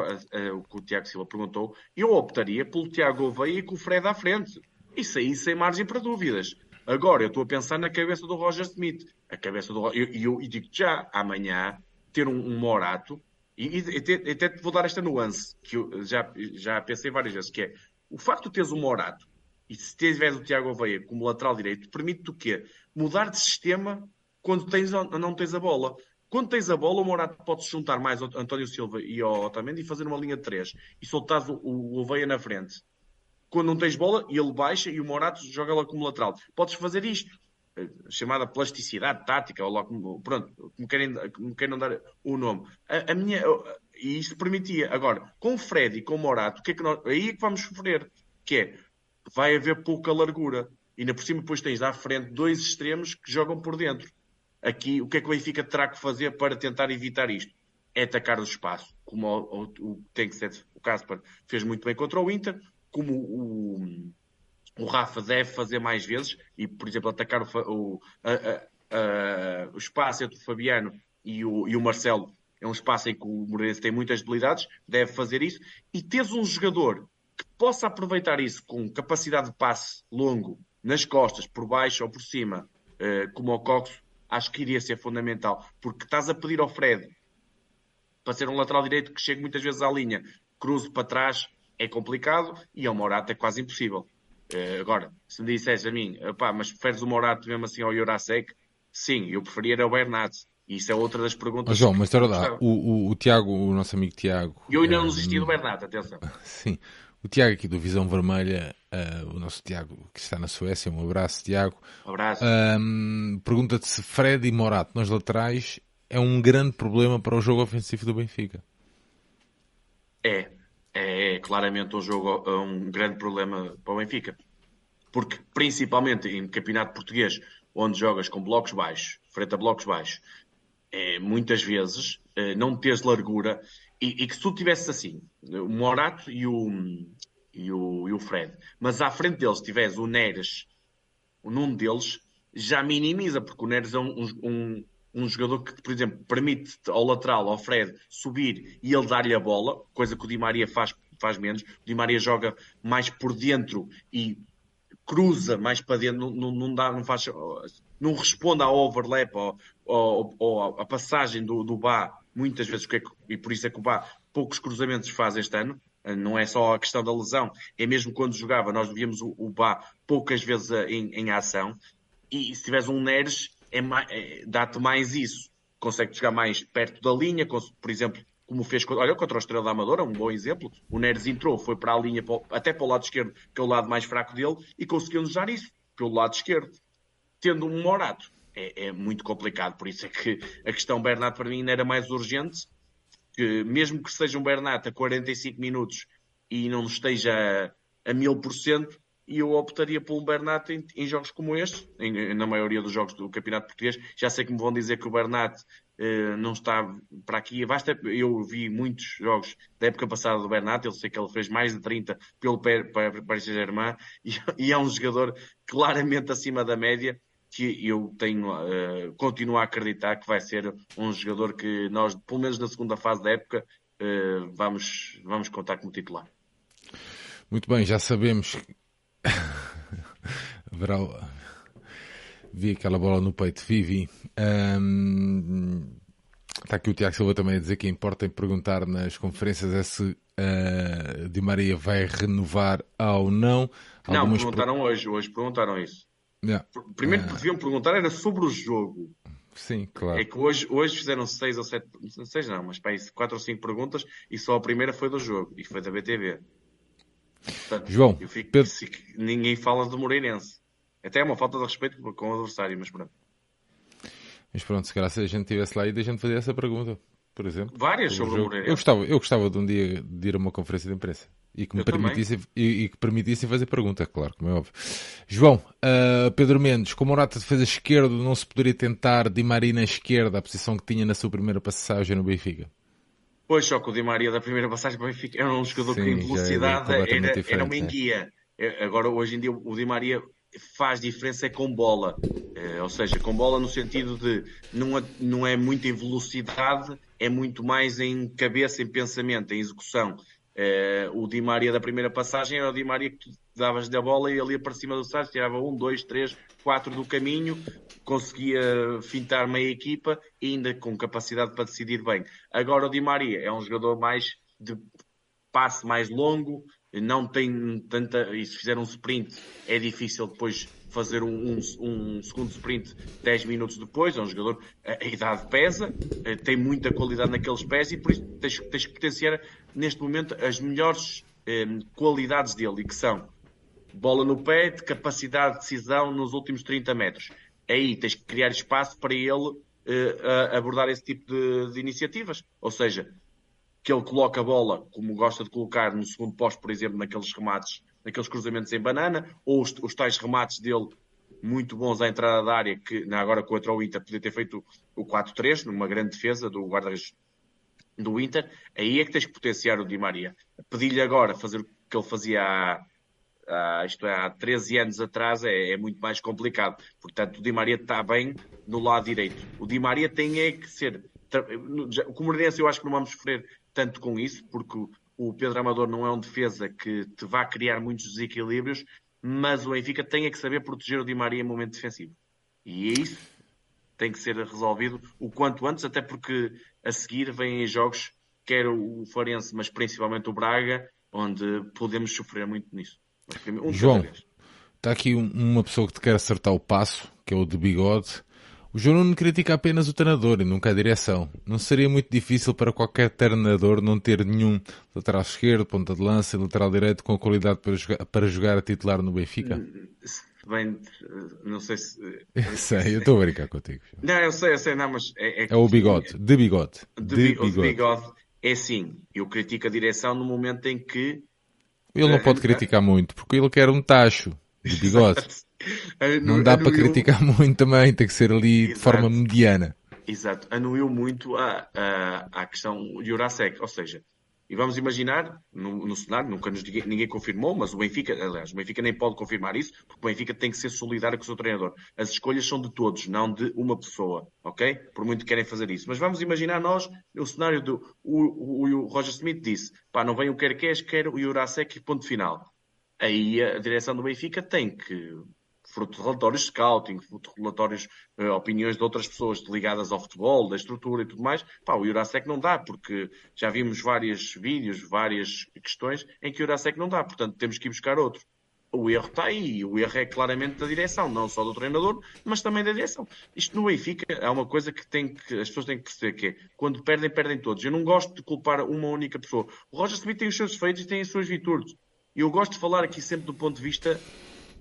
o que o Tiago Silva perguntou, eu optaria pelo Tiago Oveia e com o Fred à frente. Isso aí sem margem para dúvidas. Agora, eu estou a pensar na cabeça do Roger Smith. A cabeça do E eu, eu, eu, digo já, amanhã, ter um, um Morato, e, e, até te vou dar esta nuance, que eu já, já pensei várias vezes, que é o facto de teres um Morato e se tiveres o Tiago Oveia como lateral direito, permite-te o quê? Mudar de sistema quando tens, não tens a bola. Quando tens a bola, o Morato pode juntar mais ao António Silva e ao Otamendi e fazer uma linha de três e soltares o, o Oveia na frente quando não tens bola, ele baixa e o Morato joga lá como lateral. Podes fazer isto, chamada plasticidade tática, ou lá como, pronto, como querem, como querem dar o nome. A, a minha, e isto permitia. Agora, com o Fred e com o Morato, o que é que nós, aí é que vamos sofrer, que é, vai haver pouca largura. E ainda por cima depois tens à frente dois extremos que jogam por dentro. Aqui, o que é que o Benfica terá que fazer para tentar evitar isto? É atacar o espaço, como o, o, o tem que ser o Casper fez muito bem contra o Inter, como o, o Rafa deve fazer mais vezes, e, por exemplo, atacar o, o, a, a, a, o espaço entre o Fabiano e o, e o Marcelo. É um espaço em que o Moreirense tem muitas debilidades, deve fazer isso, e teres um jogador que possa aproveitar isso com capacidade de passe longo, nas costas, por baixo ou por cima, uh, como o Cox, acho que iria ser fundamental, porque estás a pedir ao Fred para ser um lateral direito que chegue muitas vezes à linha, cruze para trás, é complicado e ao Morato é quase impossível. Uh, agora, se me dissesse a mim, pá, mas preferes o Morato mesmo assim ao Jurasek? Sim, eu preferia era o Bernat. Isso é outra das perguntas. Oh, João, mas espera lá, o, o, o, Tiago, o nosso amigo Tiago. Eu ainda não desisti do Bernat, atenção. Sim, o Tiago aqui do Visão Vermelha, uh, o nosso Tiago que está na Suécia, um abraço, Tiago. Um abraço. Um, Pergunta-te se Fred e Morato nas laterais é um grande problema para o jogo ofensivo do Benfica. É, é, claramente um jogo, é um grande problema para o Benfica. Porque, principalmente em campeonato português, onde jogas com blocos baixos, frente a blocos baixos, é, muitas vezes é, não tens largura e, e, que se tu tivesse assim, o Morato e o, e o, e o Fred, mas à frente deles tivesse o Neres, num deles, já minimiza, porque o Neres é um, um, um jogador que, por exemplo, permite ao lateral, ao Fred, subir e ele dar-lhe a bola, coisa que o Di Maria faz, faz menos. O Di Maria joga mais por dentro e cruza mais para dentro, não, não, dá, não faz, não responde ao overlap ou, ou, ou à passagem do, do Bá, muitas vezes, é e por isso é que o Bá poucos cruzamentos faz este ano. Não é só a questão da lesão, é mesmo quando jogava, nós víamos o, o Bá poucas vezes em, em ação. E se tiveres um Neres, é, é dá-te mais isso. Consegue chegar mais perto da linha, por exemplo, como fez olha, contra o Estrela da Amadora, um bom exemplo. O Neres entrou, foi para a linha, até para o lado esquerdo, que é o lado mais fraco dele, e conseguiu usar isso pelo lado esquerdo, tendo um Morato. É, é, muito complicado, por isso é que a questão Bernat para mim era mais urgente, que mesmo que seja um Bernat a 45 minutos e não esteja a mil por cento, e eu optaria um Bernat em, em jogos como este, em, na maioria dos jogos do Campeonato Português. Já sei que me vão dizer que o Bernat eh, não está para aqui. Basta, eu vi muitos jogos da época passada do Bernat, eu sei que ele fez mais de 30 pelo Paris Saint-Germain e, e, é um jogador claramente acima da média que eu tenho, uh, continuo a acreditar que vai ser um jogador que nós, pelo menos na segunda fase da época, uh, vamos, vamos contar como titular. Muito bem, já sabemos Haverá. Vi aquela bola no peito, Vivi. Um, está aqui o Tiago Silva também a dizer que importa em perguntar nas conferências é se uh, Di Maria vai renovar ou não. Algumas não, perguntaram pro... hoje, hoje perguntaram isso. Yeah. Primeiro que uh... deviam perguntar era sobre o jogo. Sim, claro. É que hoje, hoje fizeram seis ou sete, seis não, mas para isso, quatro ou cinco perguntas e só a primeira foi do jogo e foi da BTV. Portanto, João, eu fico, Pedro... ninguém fala do Moreirense. Até é uma falta de respeito com o adversário, mas pronto. Mas pronto, se calhar se a gente estivesse lá e a gente fazia essa pergunta, por exemplo. Várias sobre, o Moreirense. Eu gostava, eu gostava de um dia de ir a uma conferência de imprensa e que me permitissem, e, e, que permitissem fazer pergunta, claro, como é óbvio. João, uh, Pedro Mendes, como Morata defesa esquerdo, não se poderia tentar Di Maria na esquerda, a posição que tinha na sua primeira passagem no Benfica? Pois, só que o Di Maria da primeira passagem para o Benfica era um jogador Sim, que em é velocidade é era, era uma enguia. É. Agora, hoje em dia, o Di Maria faz diferença é com bola. É, ou seja, com bola no sentido de não é, não é muito em velocidade, é muito mais em cabeça, em pensamento, em execução. É, o Di Maria da primeira passagem era o Di Maria que tu davas-lhe a bola e ia para cima do Santos, tirava um, dois, três, quatro do caminho, conseguia fintar meia equipa e ainda com capacidade para decidir bem. Agora o Di Maria é um jogador mais de passe mais longo, não tem tanta. E se fizer um sprint, é difícil depois fazer um, um, um, segundo sprint 10 minutos depois. É um jogador, a, a idade pesa, eh, tem muita qualidade naqueles pés e por isso tens, tens que potenciar neste momento as melhores eh, qualidades dele, que são bola no pé, de capacidade de decisão nos últimos 30 metros. Aí tens que criar espaço para ele eh, abordar esse tipo de, de iniciativas. Ou seja, que ele coloca a bola, como gosta de colocar no segundo posto, por exemplo, naqueles remates, naqueles cruzamentos em banana, ou os, os tais remates dele muito bons à entrada da área, que agora contra o Inter podia ter feito o 4-3, numa grande defesa do guarda-redes do Inter, aí é que tens que potenciar o Di Maria. Pedir-lhe agora fazer o que ele fazia há, há, isto é, há 13 anos atrás é, é, muito mais complicado. Portanto, o Di Maria está bem no lado direito. O Di Maria tem é que ser. O Moreirense eu acho que não vamos sofrer tanto com isso, porque o Pedro Amador não é um defesa que te vá criar muitos desequilíbrios, mas o Benfica tem é que saber proteger o Di Maria em momento defensivo. E é isso tem que ser resolvido o quanto antes, até porque a seguir vêm jogos, quer o Farense, mas principalmente o Braga, onde podemos sofrer muito nisso. Um João, está aqui uma pessoa que te quer acertar o passo, que é o de bigode. O João Nuno critica apenas o treinador e nunca a direção. Não seria muito difícil para qualquer treinador não ter nenhum lateral esquerdo, ponta de lança e lateral direito com qualidade para jogar, para jogar a titular no Benfica? Bem, não sei se. Eu sei, eu estou a brincar contigo. Não, eu sei, eu sei, não, mas. É, é, é o bigode, de bigode. De, de bigode. bigode. É sim, eu critico a direção no momento em que. Ele não pode criticar muito, porque ele quer um tacho de bigode. Não dá para criticar muito também, tem que ser ali Exato. de forma mediana. Exato, anuiu muito a, a, a questão Jurasek, ou seja, e vamos imaginar, no, no cenário, nunca nos, ninguém confirmou, mas o Benfica, aliás, o Benfica nem pode confirmar isso, porque o Benfica tem que ser solidário com o seu treinador. As escolhas são de todos, não de uma pessoa, ok? Por muito que querem fazer isso. Mas vamos imaginar nós, o cenário do. O, o, o Roger Smith disse: pá, não vem o quer queres, quer o Jurasek, ponto final. Aí a direção do Benfica tem que fruto de relatórios de scouting, fruto de relatórios, uh, opiniões de outras pessoas ligadas ao futebol, da estrutura e tudo mais, pá, o Eurasec não dá, porque já vimos vários vídeos, várias questões em que o Eurasec não dá, portanto temos que ir buscar outro. O erro está aí, o erro é claramente da direção, não só do treinador, mas também da direção. Isto no Benfica é uma coisa que, tem que as pessoas têm que perceber, que é, quando perdem, perdem todos. Eu não gosto de culpar uma única pessoa. O Roger Smith tem os seus defeitos e tem as suas virtudes. E eu gosto de falar aqui sempre do ponto de vista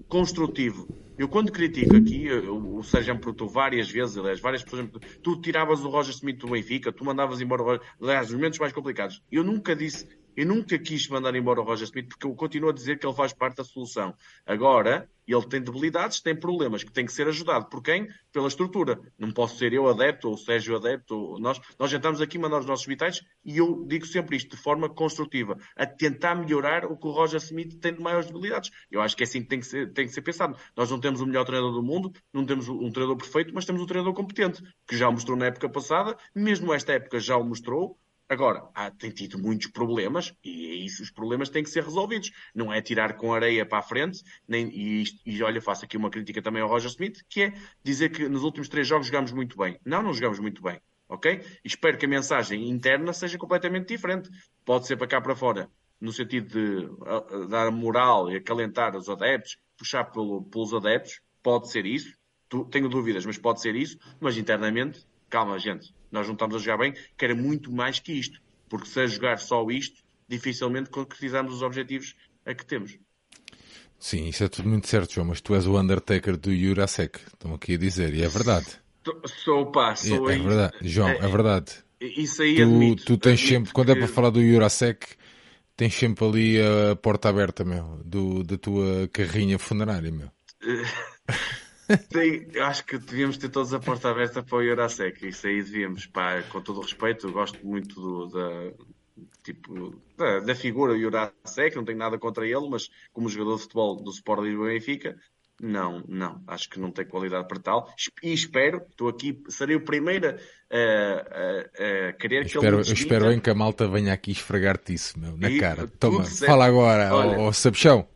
construtivo. Eu quando critico aqui, o Sérgio perguntou várias vezes, aliás, várias pessoas tu tiravas o Roger Smith do Benfica, tu mandavas embora o Roger, aliás, nos momentos mais complicados. Eu nunca disse, eu nunca quis mandar embora o Roger Smith porque eu continuo a dizer que ele faz parte da solução. Agora, ele tem debilidades, tem problemas que tem que ser ajudado. Por quem? Pela estrutura. Não posso ser eu adepto ou o Sérgio adepto. Ou nós, nós entramos aqui a mandar os nossos vitais e eu digo sempre isto de forma construtiva, a tentar melhorar o que o Roger Smith tem de maiores debilidades. Eu acho que é assim que tem que ser, tem que ser pensado. Nós não temos o melhor treinador do mundo, não temos um treinador perfeito, mas temos um treinador competente, que já o mostrou na época passada, mesmo esta época já o mostrou, Agora, há, tem tido muitos problemas e é isso, os problemas têm que ser resolvidos. Não é tirar com areia para a frente, nem, e, e olha, faço aqui uma crítica também ao Roger Smith, que é dizer que nos últimos três jogos jogamos muito bem. Não, não jogamos muito bem. Ok? Espero que a mensagem interna seja completamente diferente. Pode ser para cá para fora, no sentido de dar moral e acalentar os adeptos, puxar pelo, pelos adeptos, pode ser isso. Tenho dúvidas, mas pode ser isso. Mas internamente, calma, gente nós não estamos a jogar bem, que era muito mais que isto. Porque se a jogar só isto, dificilmente concretizamos os objetivos a que temos. Sim, isso é tudo muito certo, João, mas tu és o Undertaker do Jurasek, estão aqui a dizer, e é verdade. Sou, pá, sou É, é verdade, João, é, é verdade. Isso aí tu, admito. Tu tens sempre, quando é para falar do Jurasek, tens sempre ali a porta aberta, meu, do, da tua carrinha funerária, meu. Sim, eu acho que devíamos ter todos a porta aberta para o Eurasec. Isso aí devíamos, pá, com todo o respeito, eu gosto muito do, da, tipo, da, da figura Eurasec, não tenho nada contra ele, mas como jogador de futebol do Sport Lisboa Benfica, não, não, acho que não tem qualidade para tal. E espero, estou aqui, serei o primeiro a, a, a querer que espero, ele. Eu espero bem que a malta venha aqui esfregar-te isso, meu, na e, cara. Toma, fala agora, Olha, ó, Sabichão.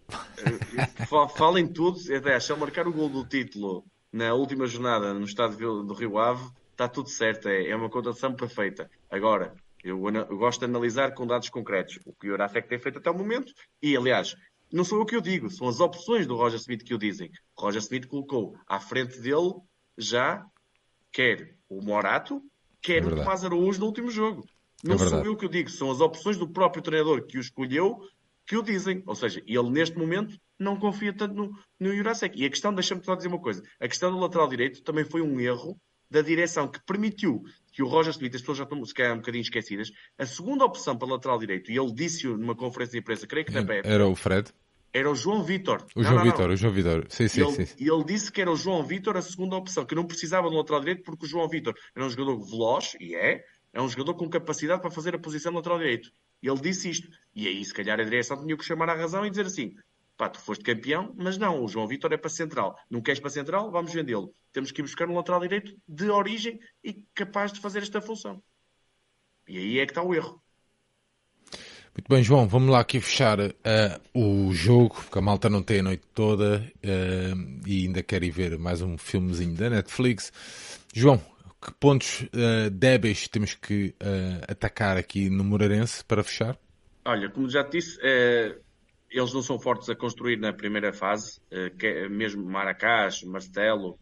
Falem tudo, até se ele marcar o gol do título na última jornada no estádio do Rio Ave, está tudo certo, é, é uma contratação perfeita. Agora, eu, eu, gosto de analisar com dados concretos o que o Eurafec tem feito até o momento e, aliás, não sou eu que eu digo, são as opções do Roger Smith que o dizem. Roger Smith colocou à frente dele já quer o Morato, quer é o Tomás Araújo no último jogo. É não é sou eu que o digo, são as opções do próprio treinador que o escolheu que o dizem. Ou seja, ele neste momento não confia tanto no, no Jurasek. E a questão, deixa-me só dizer uma coisa: a questão do lateral direito também foi um erro da direção que permitiu que o Roger Smith, as pessoas já estão se calhar um bocadinho esquecidas, a segunda opção para lateral direito, e ele disse numa conferência de imprensa, creio que na BF, Era o Fred? Era o João Vitor. O João Vitor, o João Vitor. Sim, sim, e ele, sim. E ele disse que era o João Vitor a segunda opção, que não precisava do lateral direito, porque o João Vitor era um jogador veloz, e é, é um jogador com capacidade para fazer a posição de lateral direito. Ele disse isto. E aí, se calhar, a direção tinha que chamar a razão e dizer assim: pá, tu foste campeão, mas não, o João Vitor é para central. Não queres para central? Vamos vendê-lo. Temos que ir buscar um lateral direito de origem e capaz de fazer esta função. E aí é que está o erro. Muito bem, João, vamos lá aqui fechar uh, o jogo, porque a malta não tem a noite toda uh, e ainda quer ir ver mais um filmezinho da Netflix. João, que pontos uh, débeis temos que atacar aqui no Moreirense para fechar? Olha, como já te disse, eles não são fortes a construir na primeira fase, que é mesmo Maracás, Marcelo,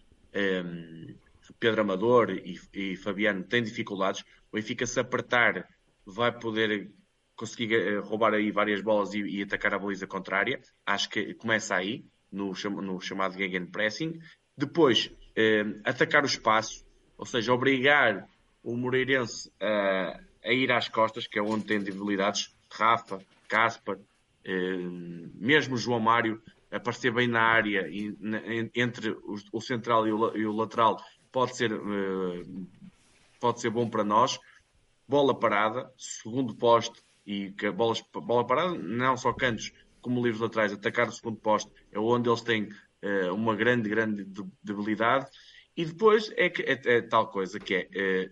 Pedro Amador e, e Fabiano têm dificuldades. O Benfica se apertar vai poder conseguir eh, roubar aí várias bolas e, e, atacar a baliza contrária. Acho que começa aí, no, no chamado Gegenpressing. Depois, eh, atacar o espaço, ou seja, obrigar o Moreirense a, a, ir às costas, que é onde tem debilidades. Rafa, Caspar, eh, mesmo João Mário, aparecer bem na área e, na, entre o, o central e o, e o, lateral pode ser, eh, pode ser bom para nós. Bola parada, segundo poste, e que a bola, parada, não só cantos como livros laterais, atacar o segundo posto é onde eles têm uh, uma grande, grande debilidade. E depois é, que, é, é tal coisa que é, é,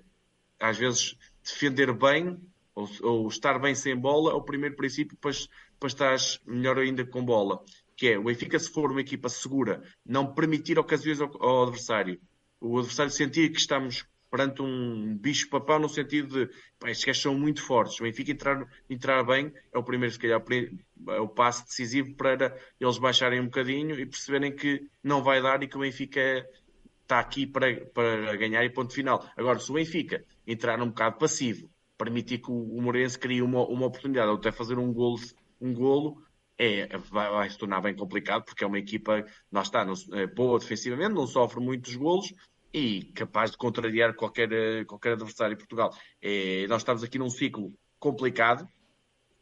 às vezes, defender bem ou, ou, estar bem sem bola é o primeiro princípio para, para melhor ainda com bola. Que é o Benfica, se for uma equipa segura, não permitir ocasiões ao, ao adversário. O adversário sentir que estamos perante um bicho-papão no sentido de pá, estes gajos são muito fortes. O Benfica entrar, entrar bem é o primeiro, se calhar, é o passo decisivo para eles baixarem um bocadinho e perceberem que não vai dar e que o Benfica está aqui para, para ganhar e ponto final. Agora, se o Benfica entrar um bocado passivo, permitir que o, Morense crie uma, uma oportunidade ou até fazer um golo, um golo é, vai, vai, se tornar bem complicado porque é uma equipa, não está, não, é boa defensivamente, não sofre muitos golos, e capaz de contrariar qualquer, eh, qualquer adversário em Portugal. É, nós estamos aqui num ciclo complicado,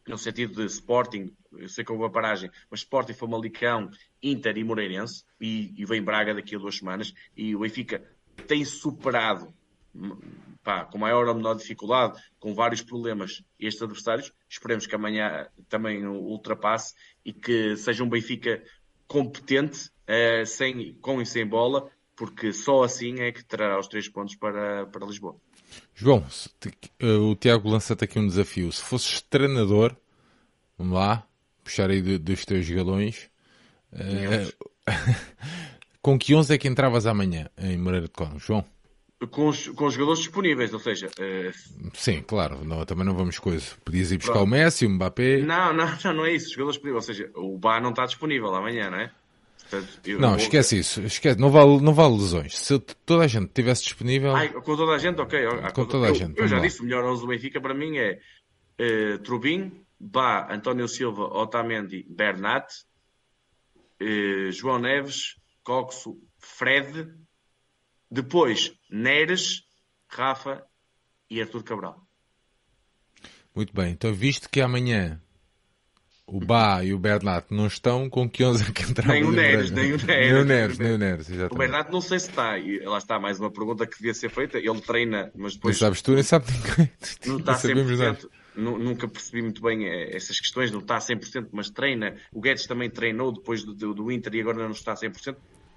no sentido de Sporting, eu sei que houve uma paragem, mas Sporting, Famalicão, Inter e Moreirense, e, e vem Braga daqui a duas semanas, e o Benfica tem superado pá, com maior ou menor dificuldade, com vários problemas, estes adversários. Esperemos que amanhã também o ultrapasse e que seja um Benfica competente, uh, sem, com e sem bola, porque só assim é que trará os três pontos para, para Lisboa. João, eh, o Tiago lança-te aqui um desafio. Se fosses treinador, vamos lá, puxar aí dos teus galões. Uh, com que 11 é que entravas amanhã em Moreira de Cónigo, João? Com os, com os jogadores disponíveis, ou seja... Uh... Sim, claro, não, também não vamos coisa. Podias ir buscar Pronto. o Messi, o Mbappé... Não, não, não, não é isso, os jogadores disponíveis, ou seja, o Bá não está disponível amanhã, não é? Portanto, não, vou... esquece isso. Esquece. Não, vale, não vale lesões. Se toda a gente estivesse disponível. Ai, com toda a gente, ok. Ah, com, com toda a gente. Eu, já lá. disse, o melhor 11 do Benfica para mim é uh, Trubin, Bá, António Silva, Otamendi, Bernat, uh, João Neves, Coxo, Fred, depois Neres, Rafa e Artur Cabral. Muito bem. Então, visto que amanhã o Bá e o Bernat não estão, com que 11 é que entraram? Nem o Neres, nem o Neres. Nem o Neres, nem o Neres, exatamente. O Bernat não sei se está, e lá está mais uma pergunta que devia ser feita, ele treina, mas depois... Nem sabes tu, nem sabe ninguém. Não está 100%, nunca percebi muito bem eh, essas questões, não está a 100%, mas treina. O Guedes também treinou depois do, do, do Inter e agora não está a 100%.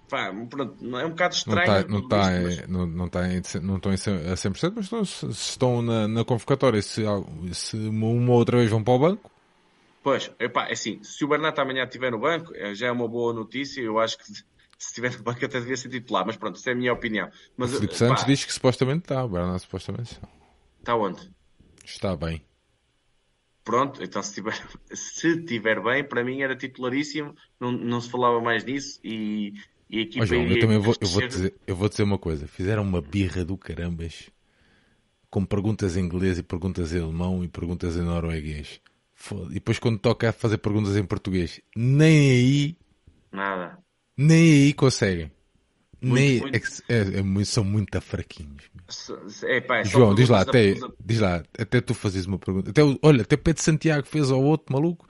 Pá, pronto, é um bocado estranho. Não está, não está, não, não está não estão a 100%, mas estão, se estão na, na convocatória, se, se uma outra vez vão para o banco. Pois, epá, é assim, se o Bernat amanhã estiver no banco, eh, já é uma boa notícia. Eu acho que se estiver no banco até devia ser titular, mas pronto, isso é a minha opinião. Mas, o Filipe Santos diz que supostamente está, o Bernat supostamente está. Está onde? Está bem. Pronto, então se tiver, se tiver bem, para mim era titularíssimo, não, não se falava mais disso e, e a equipa oh, João, eu também vou, eu, vou dizer, eu vou dizer uma coisa, fizeram uma birra do carambas com perguntas em inglês e perguntas em alemão e perguntas em norueguês. E depois quando toca a fazer perguntas em português, nem aí nada. Nem aí conseguem. Muito, nem muito... É, é, é, são muito fraquinhos. É, pá, é João, diz lá, até, diz lá, até tu fazes uma pergunta. Até, olha, até Pedro Santiago fez ao outro maluco.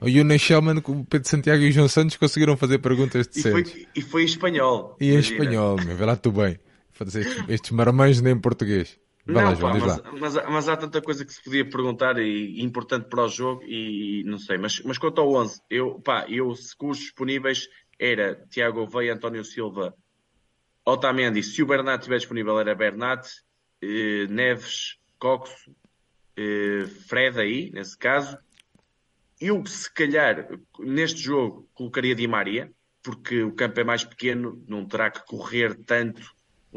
O Yunus Shellman, o Pedro Santiago e o João Santos conseguiram fazer perguntas decentes. E foi, e foi em espanhol. E em espanhol, meu, vê lá tu bem. Fazer estes, estes marmães nem em português. Vai não, lá, João, pá, mas, mas, mas, há tanta coisa que se podia perguntar e, e importante para o jogo e, não sei. Mas, mas quanto ao 11, eu, pá, eu, se com os disponíveis era Tiago Veia, António Silva, Otamendi, se o Bernat estiver disponível era Bernat, eh, Neves, Coxo, eh, Fred aí, nesse caso. Eu, se calhar, neste jogo, colocaria Di Maria, porque o campo é mais pequeno, não terá que correr tanto.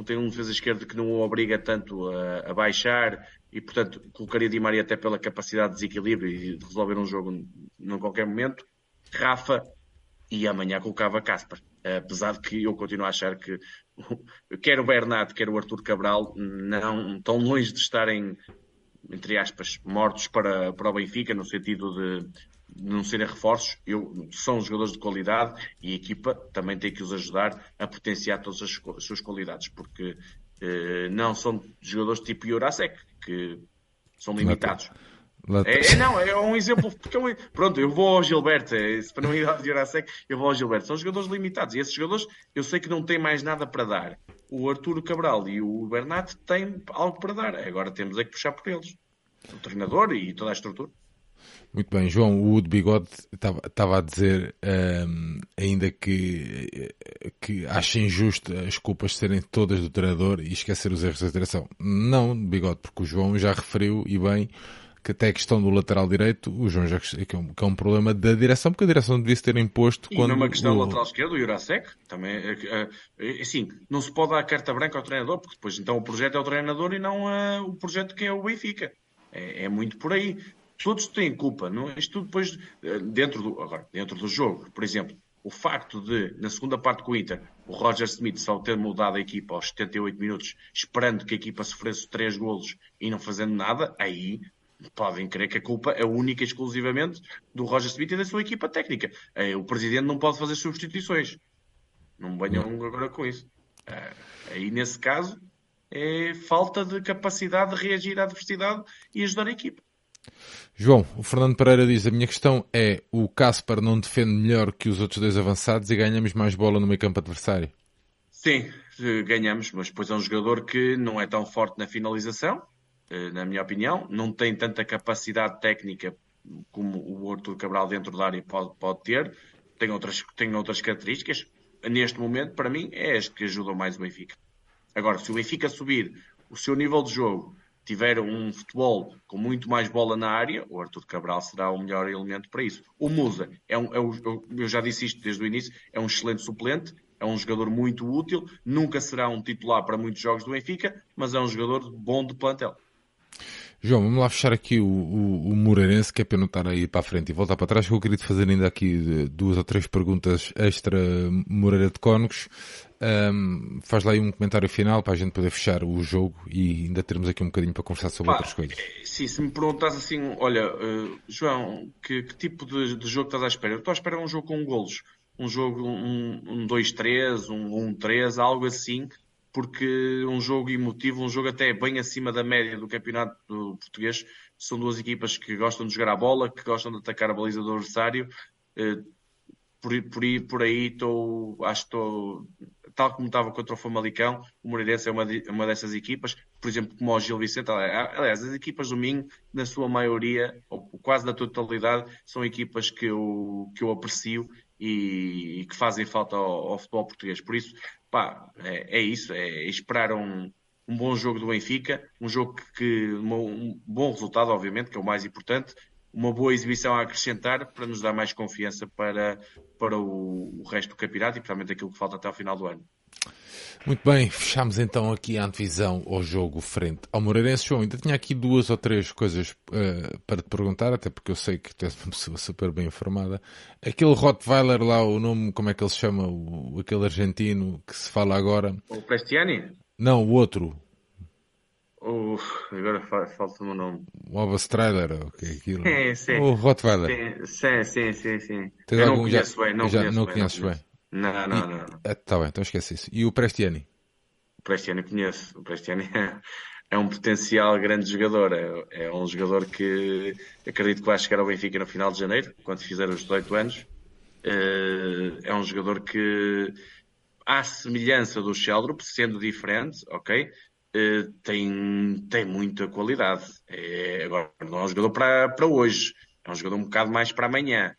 Tem um defesa esquerdo que não o obriga tanto a, a baixar e, portanto, colocaria Di Maria até pela capacidade de desequilíbrio e de resolver um jogo num qualquer momento. Rafa e amanhã colocava Casper. Apesar de que eu continuo a achar que quer o Bernat, quer o Arthur Cabral não estão longe de estarem, entre aspas, mortos para, para o Benfica, no sentido de não serem reforços. Eu, são jogadores de qualidade e a equipa também tem que os ajudar a potenciar todas as, as suas qualidades, porque eh, não são jogadores tipo Jurasek, que são limitados. É, é, não, é um exemplo. Porque eu, pronto, eu vou ao Gilberto, é, para não ir ao Jurasek, eu vou ao Gilberto. São jogadores limitados e esses jogadores eu sei que não têm mais nada para dar. O Arturo Cabral e o Bernat têm algo para dar. Agora temos é que puxar por eles. O treinador e toda a estrutura. Muito bem, João, o Udo Bigode estava a dizer um, ainda que, que acha injusto as culpas serem todas do treinador e esquecer os erros da direção. Não, Bigode, porque o João já referiu e bem que até a questão do lateral direito, o João já que é, um, que é um problema da direção, porque a direção devia se ter imposto e quando... E uma questão o... lateral esquerdo, o Jurasek, também, é, é, é, assim, não se pode dar carta branca ao treinador, porque depois então o projeto é o treinador e não uh, o projeto que é o Benfica. É, é, muito por aí. Todos têm culpa, não? Isto depois, eh, dentro do, agora, dentro do jogo, por exemplo, o facto de, na segunda parte com o Inter, o Roger Smith só ter mudado a equipa aos 78 minutos, esperando que a equipa sofresse três golos e não fazendo nada, aí podem crer que a culpa é única e exclusivamente do Roger Smith e da sua equipa técnica. Eh, o presidente não pode fazer substituições. Não venham agora com isso. Eh, aí, nesse caso, é falta de capacidade de reagir à adversidade e ajudar a equipa. João, o Fernando Pereira diz: A minha questão é: o Casper não defende melhor que os outros dois avançados e ganhamos mais bola no meio campo adversário? Sim, ganhamos, mas depois é um jogador que não é tão forte na finalização, eh, na minha opinião. Não tem tanta capacidade técnica como o Arthur Cabral dentro da área pode, pode ter. Tem outras, tem outras características. Neste momento, para mim, é as que ajudam mais o Benfica. Agora, se o Benfica subir o seu nível de jogo, tiver um futebol com muito mais bola na área, o Arthur Cabral será o melhor elemento para isso. O Musa, é um, é um, eu já disse isto desde o início, é um excelente suplente, é um jogador muito útil, nunca será um titular para muitos jogos do Benfica, mas é um jogador bom de plantel. João, vamos lá fechar aqui o, o, o Moreirense, que é para não estar aí para a frente e voltar para trás, que eu queria te fazer ainda aqui duas ou três perguntas extra Moreira de Cónegos. Um, faz lá aí um comentário final para a gente poder fechar o jogo e ainda termos aqui um bocadinho para conversar sobre Pá, outras coisas. Sim, se me perguntas assim, olha, uh, João, que, que tipo de, de, jogo estás à espera? Eu estou à espera de um jogo com golos. Um jogo, um 2-3, um 1-3, um, um algo assim, porque um jogo emotivo, um jogo até bem acima da média do campeonato português. São duas equipas que gostam de jogar a bola, que gostam de atacar a baliza do adversário. Eh, por, por, por aí estou, acho que estou, tal como estava contra o Famalicão, o Moreirense é uma, de, uma dessas equipas, por exemplo, como o Gil Vicente, aliás, as equipas do Minho, na sua maioria, ou quase na totalidade, são equipas que eu, que eu aprecio e, e que fazem falta ao, ao, futebol português. Por isso, pá, é, é isso, é esperar um, um bom jogo do Benfica, um jogo que, um bom resultado, obviamente, que é o mais importante, uma boa exibição a acrescentar para nos dar mais confiança para, para o, o resto do campeonato e provavelmente aquilo que falta até ao final do ano. Muito bem, fechamos então aqui a antevisão ao jogo frente ao Moreirense. João, ainda tinha aqui duas ou três coisas uh, para te perguntar, até porque eu sei que tu és uma pessoa super bem informada. Aquele Rottweiler lá, o nome, como é que ele se chama? O, aquele argentino que se fala agora. O Prestiani? Não, o outro. Uf, agora falta-me o nome. O Abbas Trailer, o que é aquilo? Sim, sim. O Rottweiler. Sim, sim, sim, sim. eu não conheço bem, não já, conheço não bem. Conheces bem. Não, não, não. Está bem, então esquece isso. E o Prestiani? O Prestiani conheço. O Prestiani é um potencial grande jogador. É, é, um jogador que acredito que vai chegar ao Benfica no final de janeiro, quando fizer os 18 anos. Eh, é um jogador que, à semelhança do Sheldrup, sendo diferente, ok? Eh, tem, tem muita qualidade. É, agora, não é um jogador para, para hoje, é um jogador um bocado mais para amanhã.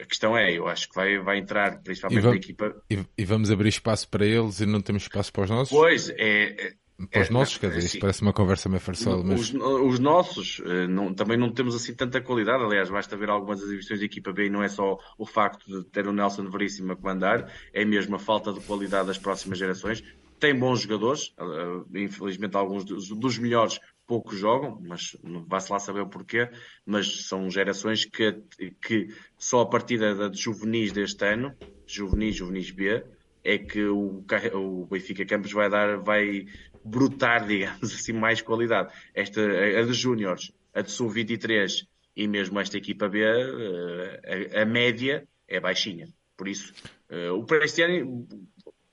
A questão é, eu acho que vai, vai entrar principalmente vamos, na equipa. E, e, vamos abrir espaço para eles e não temos espaço para os nossos? Pois, é. Para os é, nossos, quer dizer, isto parece uma conversa meio farsola. Mas... Os, os nossos eh, não, também não temos assim tanta qualidade. Aliás, basta ver algumas exibições de equipa B e não é só o facto de ter o Nelson Veríssimo a comandar, é mesmo a falta de qualidade das próximas gerações tem bons jogadores, uh, infelizmente alguns dos, melhores poucos jogam, mas vai-se lá saber o porquê, mas são gerações que, que só a partir da de juvenis deste ano, juvenis, juvenis B, é que o, o Benfica Campos vai dar, vai brotar, digamos assim, mais qualidade. Esta, a de Júniores, a de Sub-23 e mesmo esta equipa B, uh, a, a, média é baixinha. Por isso, uh, o ano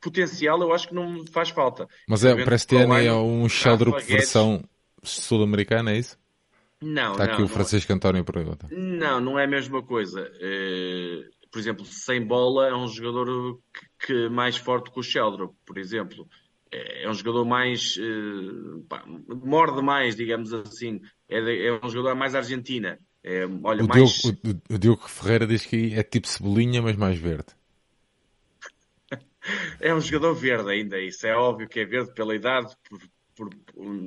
potencial eu acho que não faz falta. Mas é, o Prestiani é um Sheldrup versão sul-americana, é isso? Não, Está não, aqui o Francisco não, António pergunta. Não, não é a mesma coisa. Uh, por exemplo, sem bola é um jogador que, mais forte que o Sheldrup, por exemplo. É, é um jogador mais. Uh, pá, morde mais, digamos assim. É, é um jogador mais argentina. É, olha, o, mais... Diogo, o, o Diogo Ferreira diz que é tipo cebolinha, mas mais verde. É um jogador verde ainda, isso é óbvio que é verde pela idade, por, por,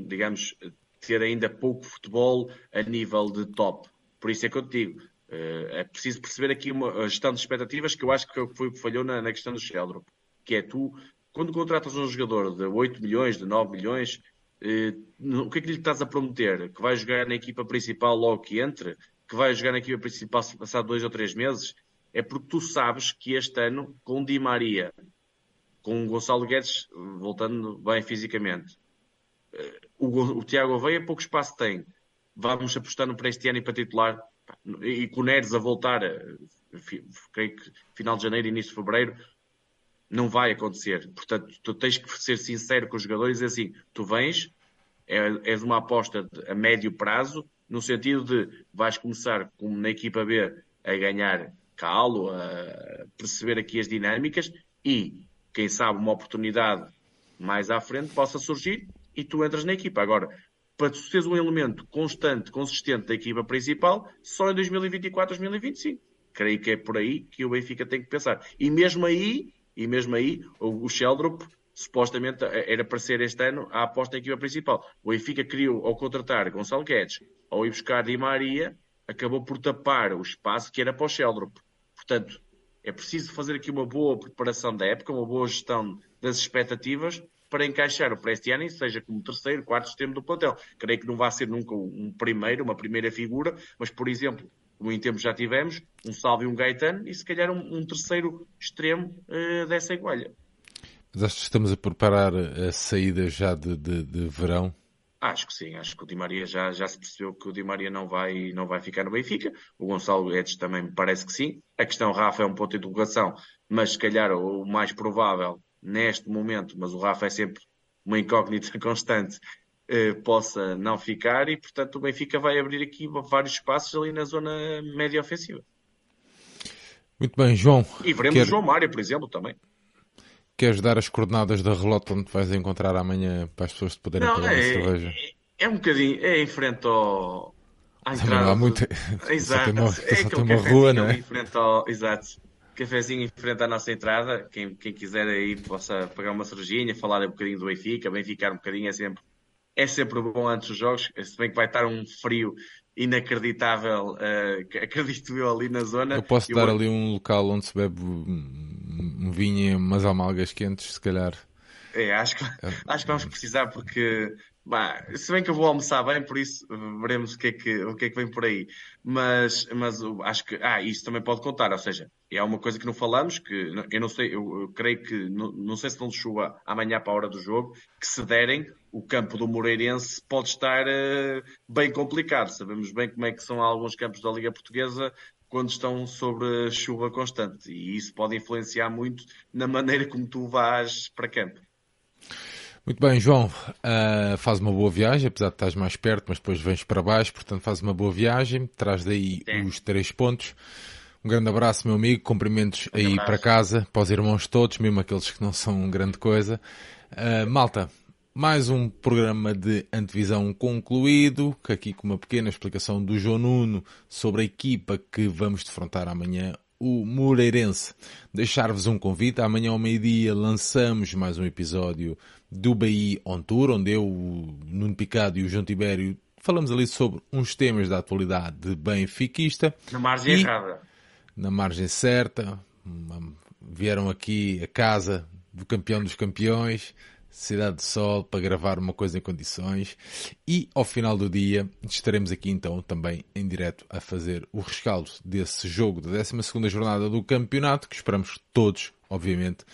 digamos, ter ainda pouco futebol a nível de top. Por isso é que eu te digo, eh, é preciso perceber aqui uma gestão de expectativas que eu acho que foi que falhou na, na questão do Sheldrop, que é tu, quando contratas um jogador de 8 milhões, de 9 milhões, eh, o que é que lhe estás a prometer? Que vai jogar na equipa principal logo que entre? Que vai jogar na equipa principal se passar dois ou três meses? É porque tu sabes que este ano, com Di Maria, com Gonçalo Guedes voltando bem fisicamente. O, o Tiago Aveia pouco espaço tem. Vamos apostar no para este ano e para titular. E com o Neres a voltar, eh, creio que final de janeiro, início de fevereiro, não vai acontecer. Portanto, tu tens que ser sincero com os jogadores e assim, tu vens, é, és uma aposta a médio prazo, no sentido de vais começar, como na equipa B, a ganhar calo, a perceber aqui as dinâmicas e quem sabe uma oportunidade mais à frente possa surgir e tu entras na equipa. Agora, para tu seres um elemento constante, consistente da equipa principal, só em 2024, 2025. Creio que é por aí que o Benfica tem que pensar. E mesmo aí, e mesmo aí, o Sheldrop supostamente era para ser este ano a aposta da equipa principal. O Benfica criou, ao contratar Gonçalo Guedes, ao ir buscar Di Maria, acabou por tapar o espaço que era para o Sheldrop. Portanto, é preciso fazer aqui uma boa preparação da época, uma boa gestão das expectativas para encaixar o Prestiani, seja como terceiro, quarto extremo do plantel. Creio que não vai ser nunca um primeiro, uma primeira figura, mas, por exemplo, como em tempos já tivemos, um Salve e um Gaetano, e se calhar um, um terceiro extremo uh, dessa igualha. Mas acho que estamos a preparar a saída já de, de, de verão Acho que sim, acho que o Di Maria já, já se percebeu que o Di Maria não vai, não vai ficar no Benfica. O Gonçalo Guedes também me parece que sim. A questão Rafa é um ponto de interrogação, mas se calhar o mais provável neste momento, mas o Rafa é sempre uma incógnita constante, eh, possa não ficar e, portanto, o Benfica vai abrir aqui vários espaços ali na zona média ofensiva. Muito bem, João. E veremos quer... o João Mário, por exemplo, também. Queres dar as coordenadas da relota onde vais encontrar amanhã para as pessoas te poderem não, pagar é, cerveja? É, é um bocadinho, é em frente ao, à entrada. Não há muito... Exato. Só tem uma, é só tem uma rua, não é? Em frente ao... Exato cafezinho em frente à nossa entrada. Quem, quem quiser aí possa pagar uma cervejinha, falar um bocadinho do Benfica, bem ficar um bocadinho é sempre, é sempre bom antes dos jogos, se bem que vai estar um frio inacreditável, uh, acredito eu, ali na zona. Eu posso dar ali um local onde se bebe um vinho e umas almalgas quentes, se calhar. É, acho que, acho que vamos precisar porque Bah, se bem que eu vou almoçar bem, por isso veremos o que é que, o que, é que vem por aí. Mas, mas acho que ah, isso também pode contar, ou seja, é uma coisa que não falamos, que eu não sei, eu, eu creio que não, não sei se não chuva amanhã para a hora do jogo, que se derem, o campo do Moreirense pode estar uh, bem complicado. Sabemos bem como é que são alguns campos da Liga Portuguesa quando estão sobre chuva constante, e isso pode influenciar muito na maneira como tu vais para campo. Muito bem, João, uh, faz uma boa viagem, apesar de estás mais perto, mas depois vens para baixo, portanto faz uma boa viagem, traz daí Sim. os três pontos. Um grande abraço, meu amigo, cumprimentos um aí abraço. para casa, para os irmãos todos, mesmo aqueles que não são grande coisa. Uh, malta, mais um programa de antevisão concluído, aqui com uma pequena explicação do João Nuno sobre a equipa que vamos defrontar amanhã, o Moreirense. Deixar-vos um convite, amanhã ao meio-dia lançamos mais um episódio do BI On Tour, onde eu, o Nuno Picado e o João Tibério falamos ali sobre uns temas da atualidade de benfiquista. Na margem errada. Na margem certa. Vieram aqui a casa do campeão dos campeões, Cidade de Sol, para gravar uma coisa em condições. E ao final do dia estaremos aqui então também em direto a fazer o rescaldo desse jogo da 12 jornada do campeonato, que esperamos todos, obviamente,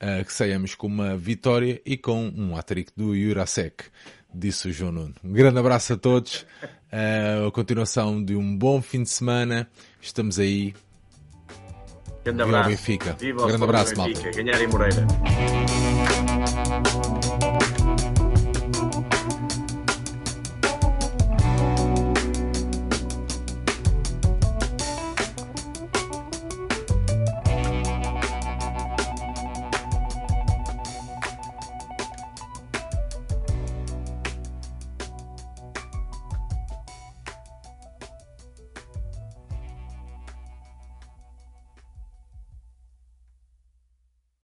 uh, que saiamos com uma vitória e com um hat-trick do Jurasek, disse o João Nuno. Um grande abraço a todos, uh, a continuação de um bom fim de semana, estamos aí. Grande abraço. Viva o Benfica. Viva grande abraço, Benfica. Malta. Ganhar em Moreira.